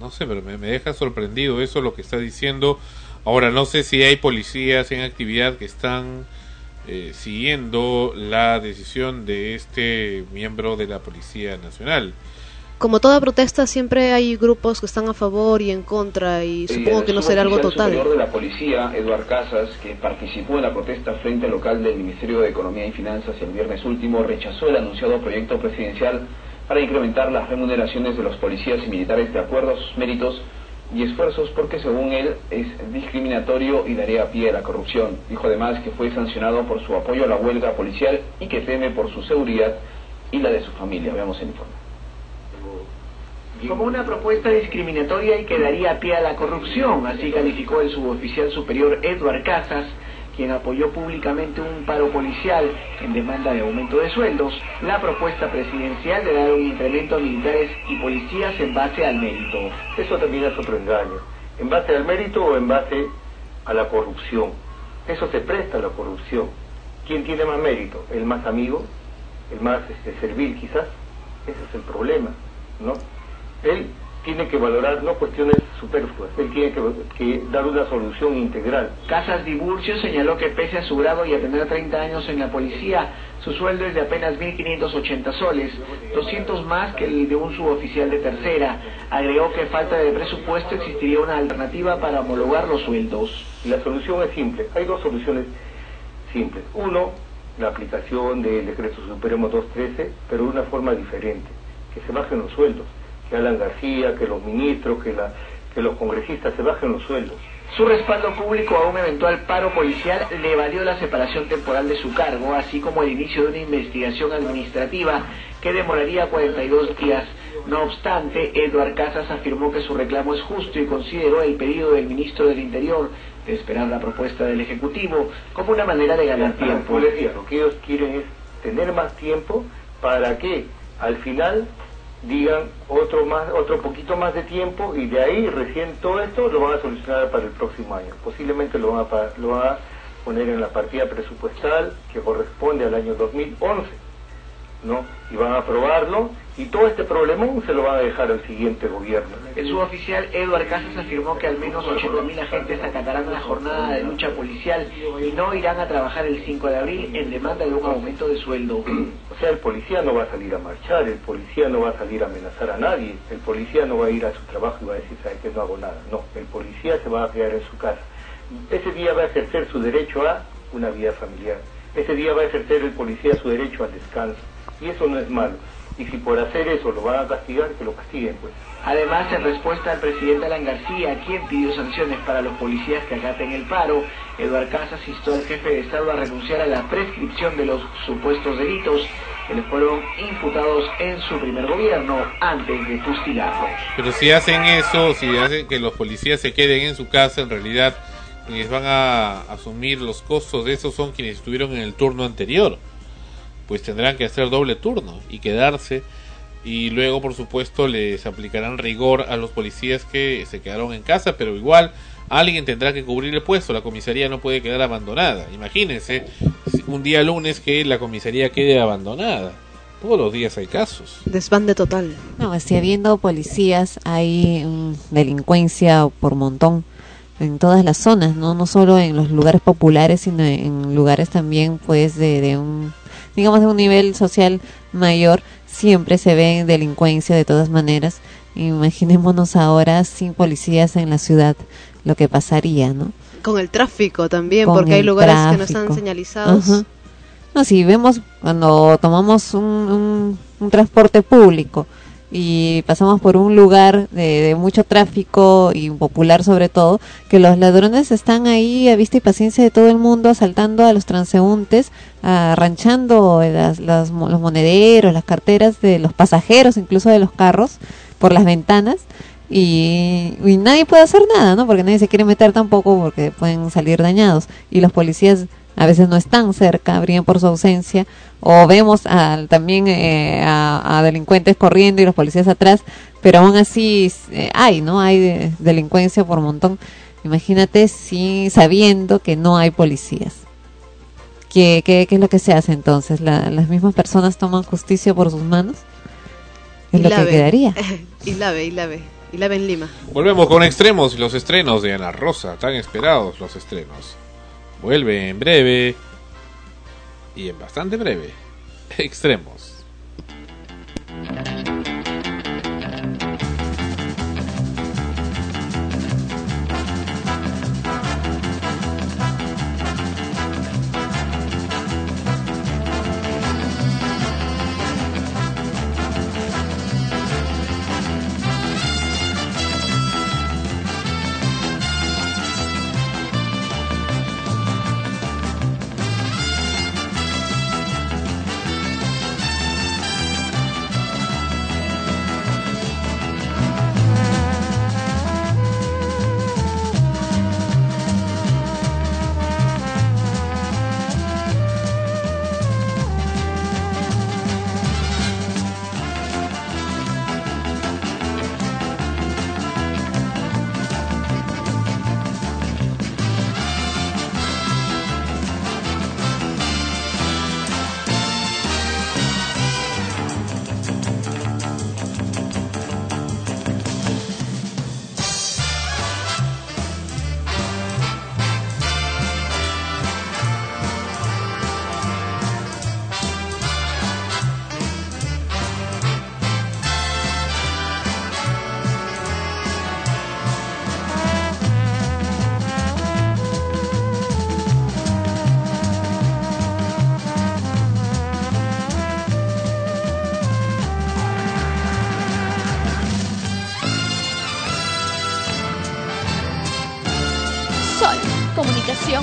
No sé, pero me, me deja sorprendido eso lo que está diciendo. Ahora, no sé si hay policías en actividad que están eh, siguiendo la decisión de este miembro de la Policía Nacional. Como toda protesta, siempre hay grupos que están a favor y en contra y supongo que no será algo El total. superior de la policía, Eduard Casas, que participó en la protesta frente al local del Ministerio de Economía y Finanzas el viernes último, rechazó el anunciado proyecto presidencial para incrementar las remuneraciones de los policías y militares de acuerdo a sus méritos y esfuerzos porque según él es discriminatorio y daría pie a la corrupción. Dijo además que fue sancionado por su apoyo a la huelga policial y que teme por su seguridad y la de su familia. Veamos el informe. Como una propuesta discriminatoria y que daría pie a la corrupción, así calificó el suboficial superior Edward Casas, quien apoyó públicamente un paro policial en demanda de aumento de sueldos, la propuesta presidencial de dar un incremento a militares y policías en base al mérito. Eso también es otro engaño. ¿En base al mérito o en base a la corrupción? Eso se presta a la corrupción. ¿Quién tiene más mérito? ¿El más amigo? ¿El más este, servil quizás? Ese es el problema, ¿no? Él tiene que valorar no cuestiones superfluas, él tiene que, que dar una solución integral. Casas Diburcio señaló que pese a su grado y a tener 30 años en la policía, su sueldo es de apenas 1.580 soles, 200 más que el de un suboficial de tercera. Agregó que falta de presupuesto existiría una alternativa para homologar los sueldos. La solución es simple. Hay dos soluciones simples. Uno, la aplicación del decreto supremo 213, pero de una forma diferente. Que se bajen los sueldos. Que Alan García, que los ministros, que, la, que los congresistas se bajen los sueldos. Su respaldo público a un eventual paro policial le valió la separación temporal de su cargo, así como el inicio de una investigación administrativa que demoraría 42 días. No obstante, Eduard Casas afirmó que su reclamo es justo y consideró el pedido del ministro del Interior de esperar la propuesta del Ejecutivo como una manera de ganar tiempo. Lo que ellos quieren es tener más tiempo para que al final digan otro más otro poquito más de tiempo y de ahí recién todo esto lo van a solucionar para el próximo año. Posiblemente lo van a, lo van a poner en la partida presupuestal que corresponde al año 2011 no y van a aprobarlo y todo este problemón se lo van a dejar al siguiente gobierno El suboficial Eduard Casas afirmó que al menos 80.000 agentes acatarán la jornada de lucha policial y no irán a trabajar el 5 de abril en demanda de un aumento de sueldo. O sea, el policía no va a salir a marchar, el policía no va a salir a amenazar a nadie, el policía no va a ir a su trabajo y va a decir, ¿sabe qué? No hago nada. No, el policía se va a quedar en su casa. Ese día va a ejercer su derecho a una vida familiar. Ese día va a ejercer el policía su derecho al descanso. Y eso no es malo. Y si por hacer eso lo van a castigar, que lo castiguen, pues. Además, en respuesta al presidente Alan García, quien pidió sanciones para los policías que acaten el paro, Eduard Casas instó al jefe de Estado a renunciar a la prescripción de los supuestos delitos que le fueron imputados en su primer gobierno antes de fustigarlo. Pero si hacen eso, si hacen que los policías se queden en su casa, en realidad quienes van a asumir los costos de eso son quienes estuvieron en el turno anterior. Pues tendrán que hacer doble turno y quedarse. Y luego, por supuesto, les aplicarán rigor a los policías que se quedaron en casa, pero igual alguien tendrá que cubrir el puesto. La comisaría no puede quedar abandonada. Imagínense un día lunes que la comisaría quede abandonada. Todos los días hay casos. Desbande total. No, si habiendo policías hay mm, delincuencia por montón, en todas las zonas, no no solo en los lugares populares, sino en lugares también pues de, de un digamos de un nivel social mayor, siempre se ve delincuencia de todas maneras. Imaginémonos ahora sin policías en la ciudad lo que pasaría, ¿no? Con el tráfico también, Con porque hay lugares que no están señalizados. No, si vemos cuando tomamos un, un- un transporte público y pasamos por un lugar de, mucho tráfico y popular sobre todo, que los ladrones están ahí a vista y paciencia de todo el mundo, asaltando a los transeúntes, arranchando las, las mo- los monederos, las carteras de los pasajeros, incluso de los carros, por las ventanas. Y, y nadie puede hacer nada, ¿no? Porque nadie se quiere meter tampoco porque pueden salir dañados. Y los policías a veces no están cerca, brillan por su ausencia. O vemos al- también eh, a, a delincuentes corriendo y los policías atrás, pero aún así eh, hay, ¿no? Hay de- delincuencia por montón. Imagínate si sabiendo que no hay policías. ¿Qué, qué, qué es lo que se hace entonces? La- ¿Las mismas personas toman justicia por sus manos? Es Y lo la que ve. quedaría. y la ve, y la ve. Y la ve en Lima. Volvemos con extremos y los estrenos de Ana Rosa, tan esperados los estrenos. Vuelve en breve y en bastante breve. Extremos.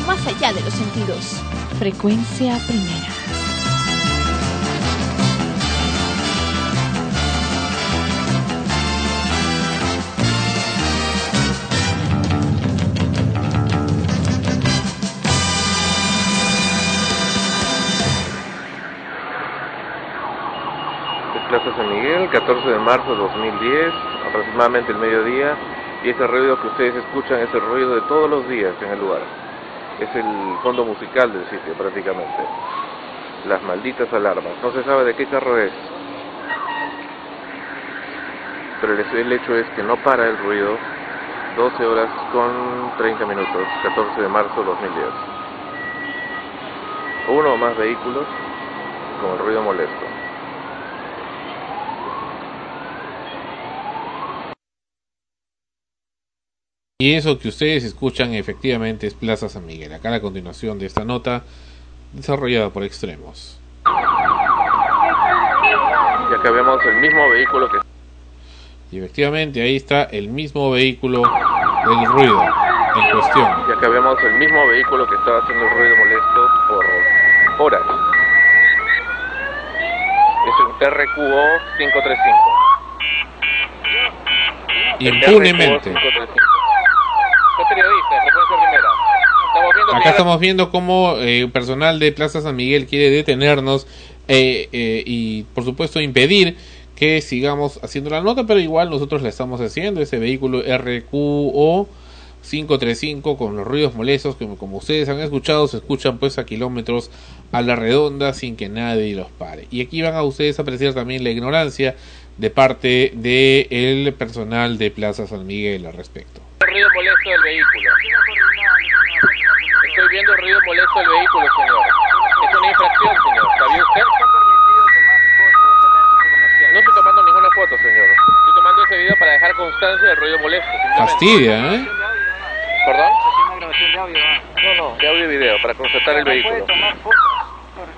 Más allá de los sentidos. Frecuencia primera. Es Plaza San Miguel, 14 de marzo de 2010, aproximadamente el mediodía, y ese ruido que ustedes escuchan es el ruido de todos los días en el lugar. Es el fondo musical del sitio prácticamente. Las malditas alarmas. No se sabe de qué carro es. Pero el, hecho es que no para el ruido 12 horas con 30 minutos, 14 de marzo de 2010. Uno o más vehículos con el ruido molesto. Y eso que ustedes escuchan efectivamente es Plaza San Miguel. Acá la continuación de esta nota desarrollada por Extremos. Ya que vemos el mismo vehículo que... Y efectivamente ahí está el mismo vehículo del ruido en cuestión. Ya que vemos el mismo vehículo que estaba haciendo el ruido molesto por horas. Es un RQO 535 impunemente Acá estamos viendo cómo eh, personal de Plaza San Miguel quiere detenernos eh, eh, y por supuesto impedir que sigamos haciendo la nota, pero igual nosotros la estamos haciendo. Ese vehículo RQO 535 con los ruidos molestos que como ustedes han escuchado se escuchan pues a kilómetros a la redonda sin que nadie los pare. Y aquí van a ustedes a apreciar también la ignorancia de parte del personal de Plaza San Miguel al respecto. el ruido molesto del vehículo. El vehículo, señor. Es una infracción, señor. ¿Sabía usted? No estoy tomando ninguna foto, señor. Estoy tomando ese video para dejar constancia del ruido molesto. Fastidia, ¿eh? ¿Perdón? No, no, de audio y video, para constatar el vehículo.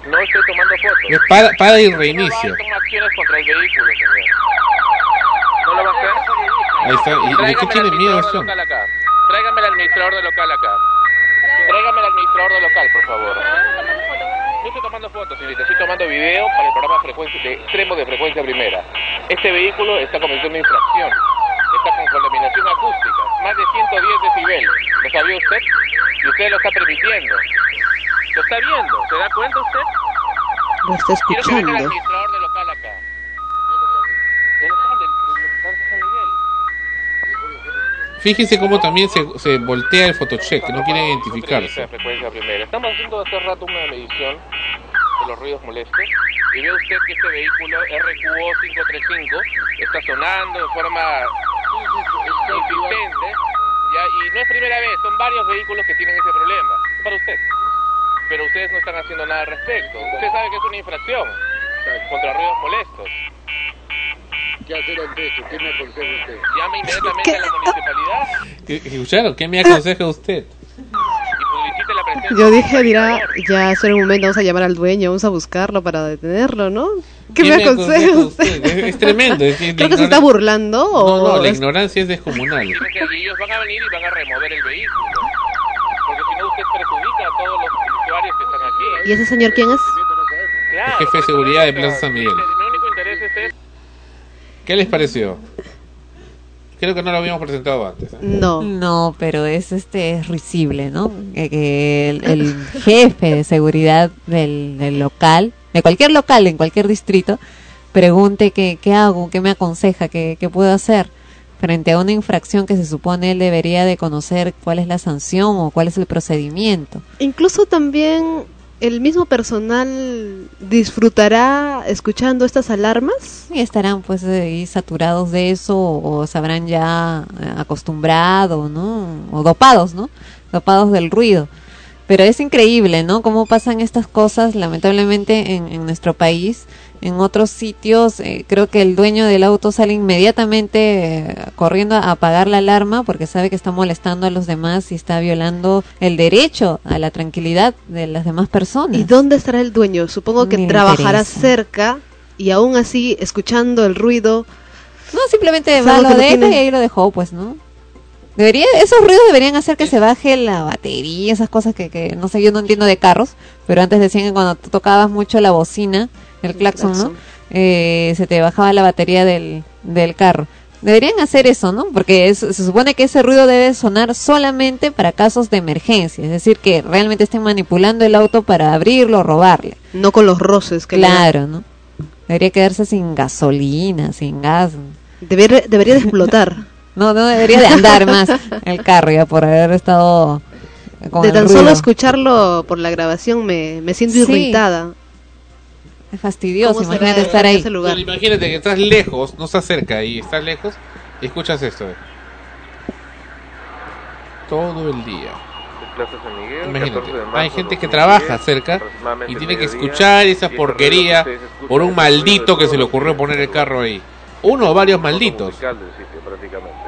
No estoy tomando fotos. Para, para y reinicio. Toma acciones contra el vehículo, señor. ¿No lo va a hacer? Ahí está. ¿Y de qué tiene miedo acá. Tráigame al administrador del local acá. Tráigame al administrador del local, por favor. No estoy tomando fotos, señorita. Estoy tomando video para el programa frecuencia de extremo de frecuencia primera. Este vehículo está cometiendo una infracción. Está con contaminación acústica. Más de 110 decibeles. ¿Lo sabía usted? Y usted lo está permitiendo. ¿Lo está viendo? ¿Se da cuenta usted? Lo está Quiero que venga el escuchando. administrador del local acá. Del local, del, del local de San Miguel. Fíjese cómo también se, se voltea el photocheck, no quiere identificarse. de frecuencia primera. Estamos haciendo hace rato una medición de los ruidos molestos y ve usted que este vehículo RQO 535 está sonando de forma insistente ya, y no es primera vez, son varios vehículos que tienen ese problema. Para usted. Pero ustedes no están haciendo nada al respecto. Usted sabe que es una infracción contra ruidos molestos. ¿Qué hacer ante eso? ¿Qué me aconseja usted? Llame inmediatamente a la municipalidad ¿Qué- ¿Escucharon? ¿Qué me aconseja usted? la Yo dije, dirá, ya es un momento, vamos a llamar al dueño, vamos a buscarlo para detenerlo, ¿no? ¿Qué ¿Qué me aconseja aconseja usted? Es, es tremendo. es que la Creo que se está burlando No, o no, la es- ignorancia es descomunal. Y ellos van a venir y van a remover el vehículo. Porque si no, usted perjudica a todos los usuarios que están aquí. ¿Y ese señor quién es? Claro. El jefe de seguridad de Plaza San Miguel. Mi único interés es. ¿Qué les pareció? Creo que no lo habíamos presentado antes. ¿eh? No. No, pero es este es risible, ¿no? Que, que el, el jefe de seguridad del, del local, de cualquier local, en cualquier distrito, pregunte qué, qué hago, qué me aconseja, qué, qué puedo hacer frente a una infracción que se supone él debería de conocer cuál es la sanción o cuál es el procedimiento. Incluso también el mismo personal disfrutará escuchando estas alarmas. Y estarán pues saturados de eso o, o se habrán ya eh, acostumbrado, ¿no? O dopados, ¿no? Dopados del ruido. Pero es increíble, ¿no? Cómo pasan estas cosas, lamentablemente, en, en nuestro país. En otros sitios, eh, creo que el dueño del auto sale inmediatamente eh, corriendo a apagar la alarma porque sabe que está molestando a los demás y está violando el derecho a la tranquilidad de las demás personas. ¿Y dónde estará el dueño? Supongo que Me trabajará interesa. cerca y aún así escuchando el ruido. No, simplemente va, lo no deja tiene- y ahí lo dejó, pues, ¿no? Debería, esos ruidos deberían hacer que se baje la batería, esas cosas que, que no sé, yo no entiendo de carros, pero antes decían que cuando tocabas mucho la bocina, el claxon, ¿no? claxon. Eh, se te bajaba la batería del, del carro. Deberían hacer eso, ¿no? Porque es- se supone que ese ruido debe sonar solamente para casos de emergencia, es decir, que realmente estén manipulando el auto para abrirlo o robarle. No con los roces que. Claro, ¿no? Debería quedarse sin gasolina, sin gas. Debería, debería de explotar. No, no debería de andar más el carro ya por haber estado con de el tan ruido. solo escucharlo por la grabación me, me siento Sí. irritada. Es fastidioso, ¿Cómo será imagínate estar ahí. ese lugar? Imagínate que estás lejos, no estás cerca y estás lejos y escuchas esto. eh. Todo el día. Plaza San Miguel, Imagínate, 14 de marzo hay gente que 2010, trabaja cerca y tiene que escuchar esa porquería por un maldito que se le ocurrió poner el carro ahí. Uno o varios malditos. sitio, prácticamente.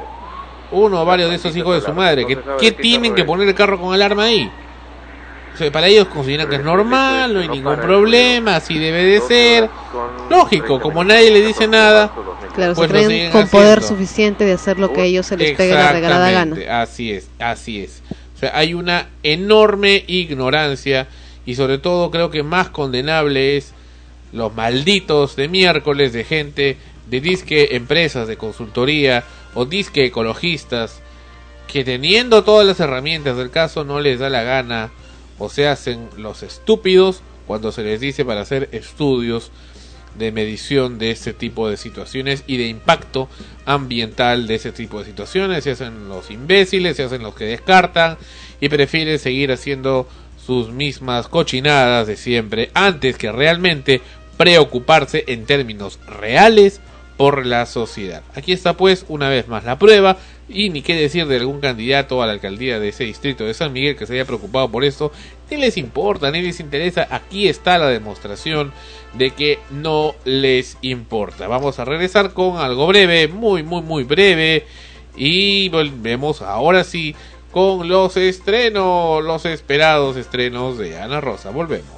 Uno o varios de esos hijos de su madre. ¿Qué ¿sabe qué tienen que poner el carro con alarma ahí? O sea, para ellos consideran que es normal, no hay ningún el problema, así debe de ser. Lógico, como nadie le dice nada, Claro, pues se creen con poder suficiente de hacer lo que a ellos se les pegue la regalada gana. Así es, así es. O sea, hay una enorme ignorancia y sobre todo creo que más condenable es los malditos de miércoles de gente de disque empresas de consultoría o disque ecologistas que teniendo todas las herramientas del caso no les da la gana o se hacen los estúpidos cuando se les dice para hacer estudios de medición de este tipo de situaciones y de impacto ambiental de ese tipo de situaciones. Se hacen los imbéciles, se hacen los que descartan y prefieren seguir haciendo sus mismas cochinadas de siempre antes que realmente preocuparse en términos reales por la sociedad. Aquí está pues una vez más la prueba Y ni qué decir de algún candidato a la alcaldía de ese distrito de San Miguel que se haya preocupado por esto. Ni les importa, ni les interesa. Aquí está la demostración de que no les importa. Vamos a regresar con algo breve, muy, muy, muy breve. Y volvemos ahora sí con los estrenos, los esperados estrenos de Ana Rosa. Volvemos.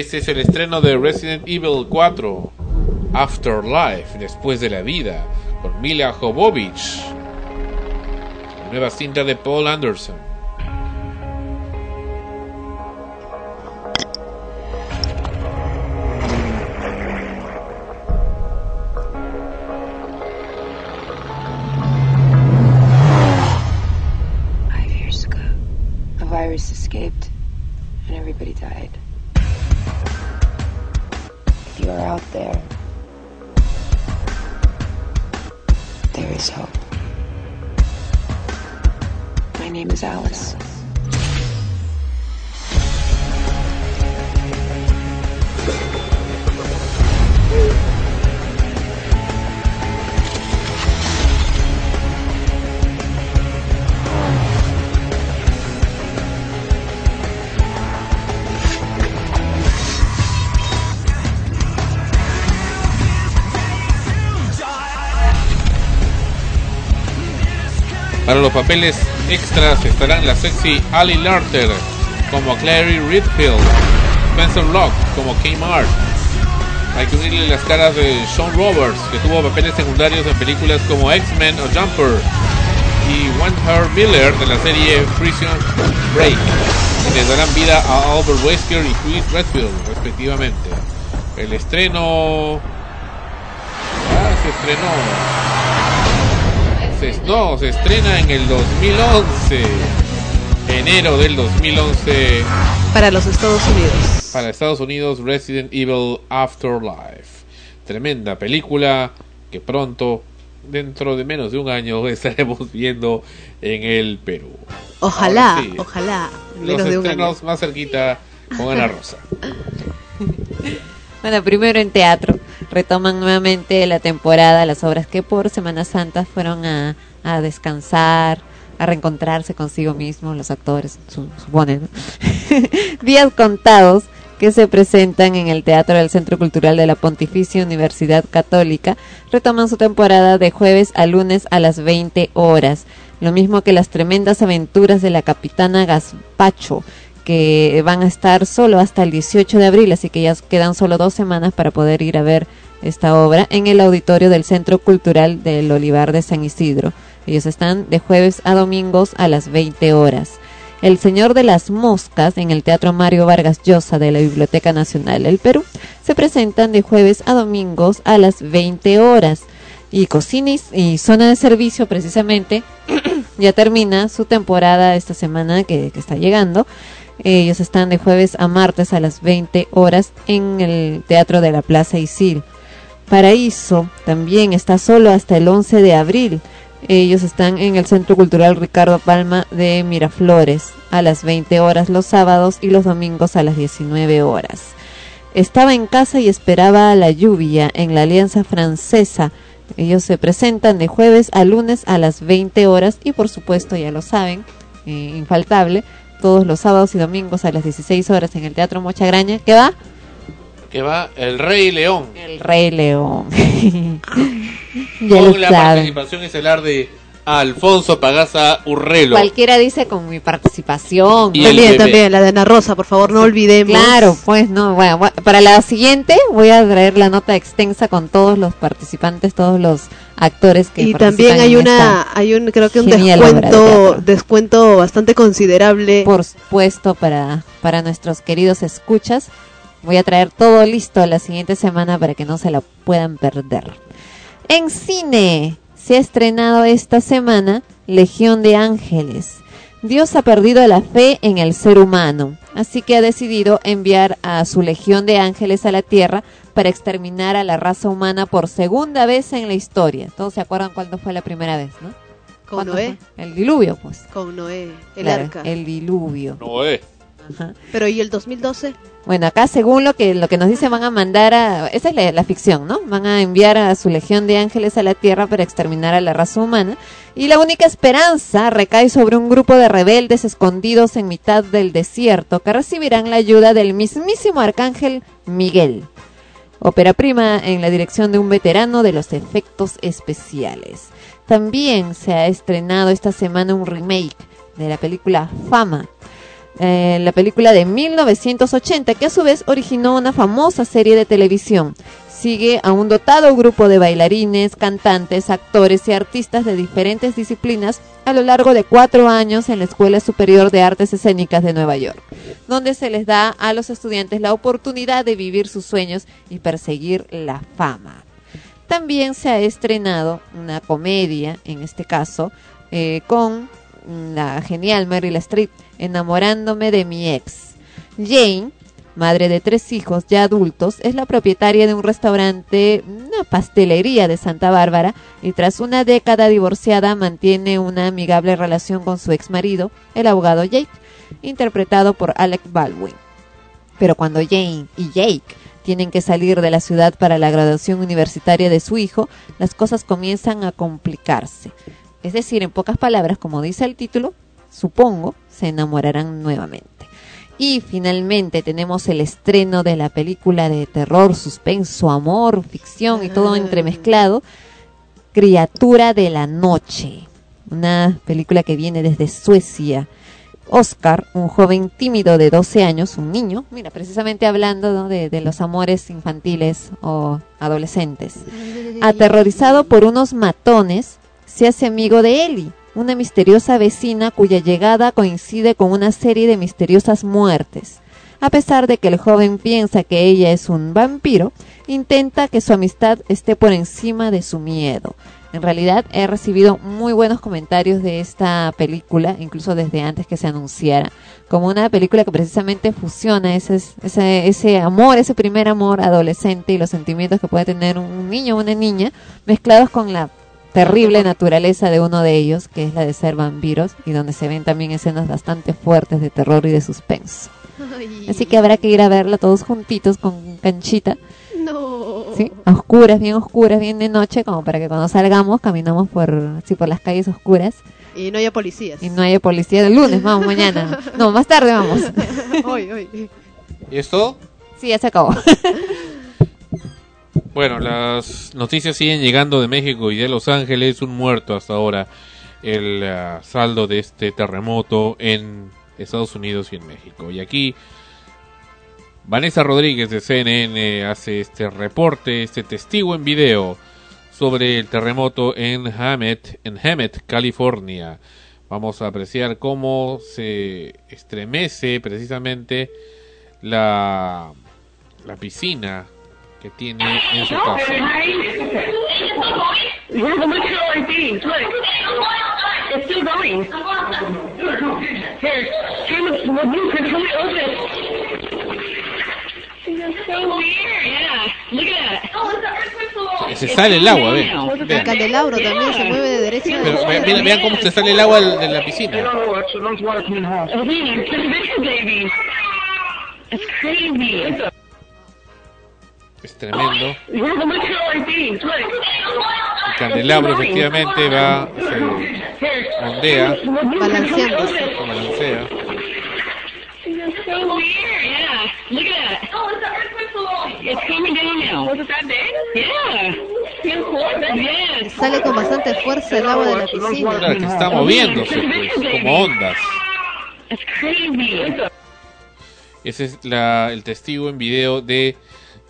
Este es el estreno de Resident Evil 4, Afterlife, después de la vida, con Mila Jovovich. Nueva cinta de Paul Anderson. Papeles extras estarán la sexy Ali Larter como Clary Redfield, Spencer Locke como Kmart. Hay que unirle las caras de Sean Roberts, que tuvo papeles secundarios en películas como X-Men o Jumper, y Her Miller de la serie Prison Break, quienes darán vida a Albert Wesker y Chris Redfield, respectivamente. El estreno. Ah, se estrenó. Se, no, se estrena en el 2011. Enero del 2011. Para los Estados Unidos. Para Estados Unidos, Resident Evil Afterlife. Tremenda película que pronto, dentro de menos de un año, estaremos viendo en el Perú. Ojalá, sí, ojalá. Los Menos de un año. estrenos más cerquita con Ana Rosa. Bueno, primero en teatro. Retoman nuevamente la temporada, las obras que por Semana Santa fueron a, a descansar, a reencontrarse consigo mismos, los actores, su- supone, ¿no? Días contados que se presentan en el Teatro del Centro Cultural de la Pontificia Universidad Católica retoman su temporada de jueves a lunes a las 20 horas. Lo mismo que las tremendas aventuras de la capitana Gaspacho, que van a estar solo hasta el 18 de abril, así que ya quedan solo dos semanas para poder ir a ver esta obra en el auditorio del Centro Cultural del Olivar de San Isidro. Ellos están de jueves a domingos a las 20 horas. El Señor de las Moscas en el Teatro Mario Vargas Llosa de la Biblioteca Nacional del Perú se presentan de jueves a domingos a las 20 horas. Y Cocina y, y Zona de Servicio precisamente ya termina su temporada esta semana que, que está llegando. Ellos están de jueves a martes a las 20 horas en el Teatro de la Plaza Isil. Paraíso también está solo hasta el 11 de abril. Ellos están en el Centro Cultural Ricardo Palma de Miraflores a las 20 horas los sábados y los domingos a las 19 horas. Estaba en casa y esperaba la lluvia en la Alianza Francesa. Ellos se presentan de jueves a lunes a las 20 horas y por supuesto ya lo saben, eh, infaltable, todos los sábados y domingos a las 16 horas en el Teatro Mochagraña. ¿Qué va? Que va El Rey León. El Rey León. ya con lo la saben. participación estelar de Alfonso Pagaza Urrelo. Cualquiera dice con mi participación. Y También, bebé. también, la de Ana Rosa, por favor, no olvidemos. Claro, pues no, bueno, para la siguiente voy a traer la nota extensa con todos los participantes, todos los actores que Y participan también hay en una, hay un, creo que un de descuento, descuento bastante considerable. Por supuesto, para, para nuestros queridos escuchas. Voy a traer todo listo la siguiente semana para que no se la puedan perder. En cine se ha estrenado esta semana Legión de Ángeles. Dios ha perdido la fe en el ser humano, así que ha decidido enviar a su legión de ángeles a la tierra para exterminar a la raza humana por segunda vez en la historia. Todos se acuerdan cuándo fue la primera vez, ¿no? Con ¿Cuándo Noé. fue? El diluvio, pues. Con Noé, el Claro, arca. El diluvio. Noé. Pero ¿y el 2012? Bueno, acá según lo que lo que nos dice van a mandar a esa es la, la ficción, ¿no? Van a enviar a su legión de ángeles a la tierra para exterminar a la raza humana y la única esperanza recae sobre un grupo de rebeldes escondidos en mitad del desierto que recibirán la ayuda del mismísimo arcángel Miguel. Ópera prima en la dirección de un veterano de los efectos especiales. También se ha estrenado esta semana un remake de la película Fama, eh, la película de 1980, que a su vez originó una famosa serie de televisión. Sigue a un dotado grupo de bailarines, cantantes, actores y artistas de diferentes disciplinas a lo largo de cuatro años en la Escuela Superior de Artes Escénicas de Nueva York, donde se les da a los estudiantes la oportunidad de vivir sus sueños y perseguir la fama. También se ha estrenado una comedia, en este caso, eh, con la genial Meryl Streep, enamorándome de mi ex. Jane, madre de tres hijos ya adultos, es la propietaria de un restaurante, una pastelería de Santa Bárbara, y tras una década divorciada mantiene una amigable relación con su ex marido, el abogado Jake, interpretado por Alec Baldwin. Pero cuando Jane y Jake tienen que salir de la ciudad para la graduación universitaria de su hijo, las cosas comienzan a complicarse. Es decir, en pocas palabras, como dice el título, supongo, se enamorarán nuevamente. Y finalmente tenemos el estreno de la película de terror, suspenso, amor, ficción y todo entremezclado, Criatura de la Noche, una película que viene desde Suecia. Oscar, un joven tímido de 12 años, un niño, mira, precisamente hablando ¿no? de, de los amores infantiles o adolescentes, aterrorizado por unos matones, se hace amigo de Ellie, una misteriosa vecina cuya llegada coincide con una serie de misteriosas muertes. A pesar de que el joven piensa que ella es un vampiro, intenta que su amistad esté por encima de su miedo. En realidad he recibido muy buenos comentarios de esta película, incluso desde antes que se anunciara, como una película que precisamente fusiona ese, ese, ese amor, ese primer amor adolescente y los sentimientos que puede tener un niño o una niña, mezclados con la terrible naturaleza de uno de ellos, que es la de ser vampiros, y donde se ven también escenas bastante fuertes de terror y de suspenso. Así que habrá que ir a verla todos juntitos con canchita. No. ¿sí? A oscuras, bien oscuras, bien de noche, como para que cuando salgamos caminamos por, así por las calles oscuras Y no haya policías. y no haya policía el lunes, vamos mañana. No, más tarde vamos. hoy, hoy. ¿Y esto? Sí, ya se acabó. Bueno, las noticias siguen llegando de México y de Los Ángeles. Un muerto hasta ahora. El ah, saldo de este terremoto en Estados Unidos y en México. Y aquí Vanessa Rodríguez de CNN hace este reporte, este testigo en video sobre el terremoto en Hammett, en Hammett, California. Vamos a apreciar cómo se estremece precisamente la, la piscina que tiene en su casa. It's. It's it's. Se sale el agua, ven. El candelabro también se mueve de derecha a derecha. vean, vean cómo se sale el agua de la piscina. Es tremendo. El candelabro efectivamente va, se ondea, Balanceándose. se balancea. Sale con bastante fuerza el agua de la piscina. Claro, que está moviéndose, pues, como ondas. Ese es la, el testigo en video de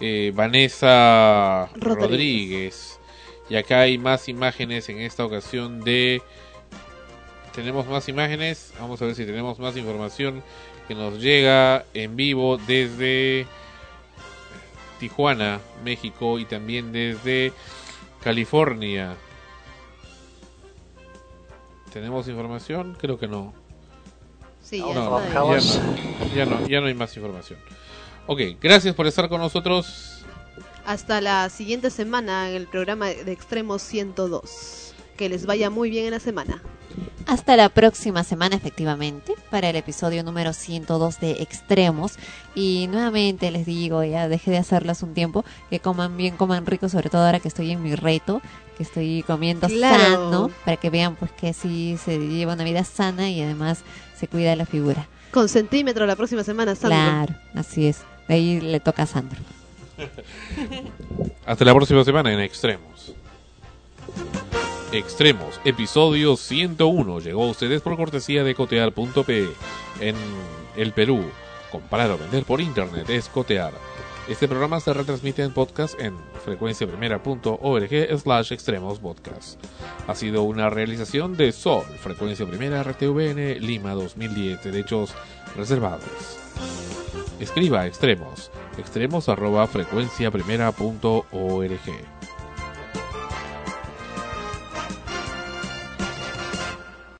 eh, Vanessa Rodríguez. Rodríguez. Y acá hay más imágenes en esta ocasión de... Tenemos más imágenes. Vamos a ver si tenemos más información que nos llega en vivo desde Tijuana, México y también desde California. ¿Tenemos información? Creo que no. Sí, No, ya no, está. ya, no, ya no, ya no hay más información. Ok, gracias por estar con nosotros. Hasta la siguiente semana en el programa de Extremo 102. Que les vaya muy bien en la semana. Hasta la próxima semana, efectivamente, para el episodio número 102 de Extremos. Y nuevamente les digo, ya dejé de hacerlas un tiempo, que coman bien, coman rico, sobre todo ahora que estoy en mi reto, que estoy comiendo Claro. sano, para que vean pues que sí se lleva una vida sana y además se cuida la figura. Con centímetro la próxima semana, Sandro. Claro, así es. Ahí le toca a Sandro. Hasta la próxima semana en Extremos. Extremos, episodio 101. Llegó a ustedes por cortesía de cotear.pe en el Perú. Comprar o vender por internet es cotear. Este programa se retransmite en podcast en frecuenciaprimera.org slash extremos podcast. Ha sido una realización de Sol, Frecuencia Primera RTVN Lima 2010, derechos reservados. Escriba extremos, extremos arroba frecuenciaprimera.org.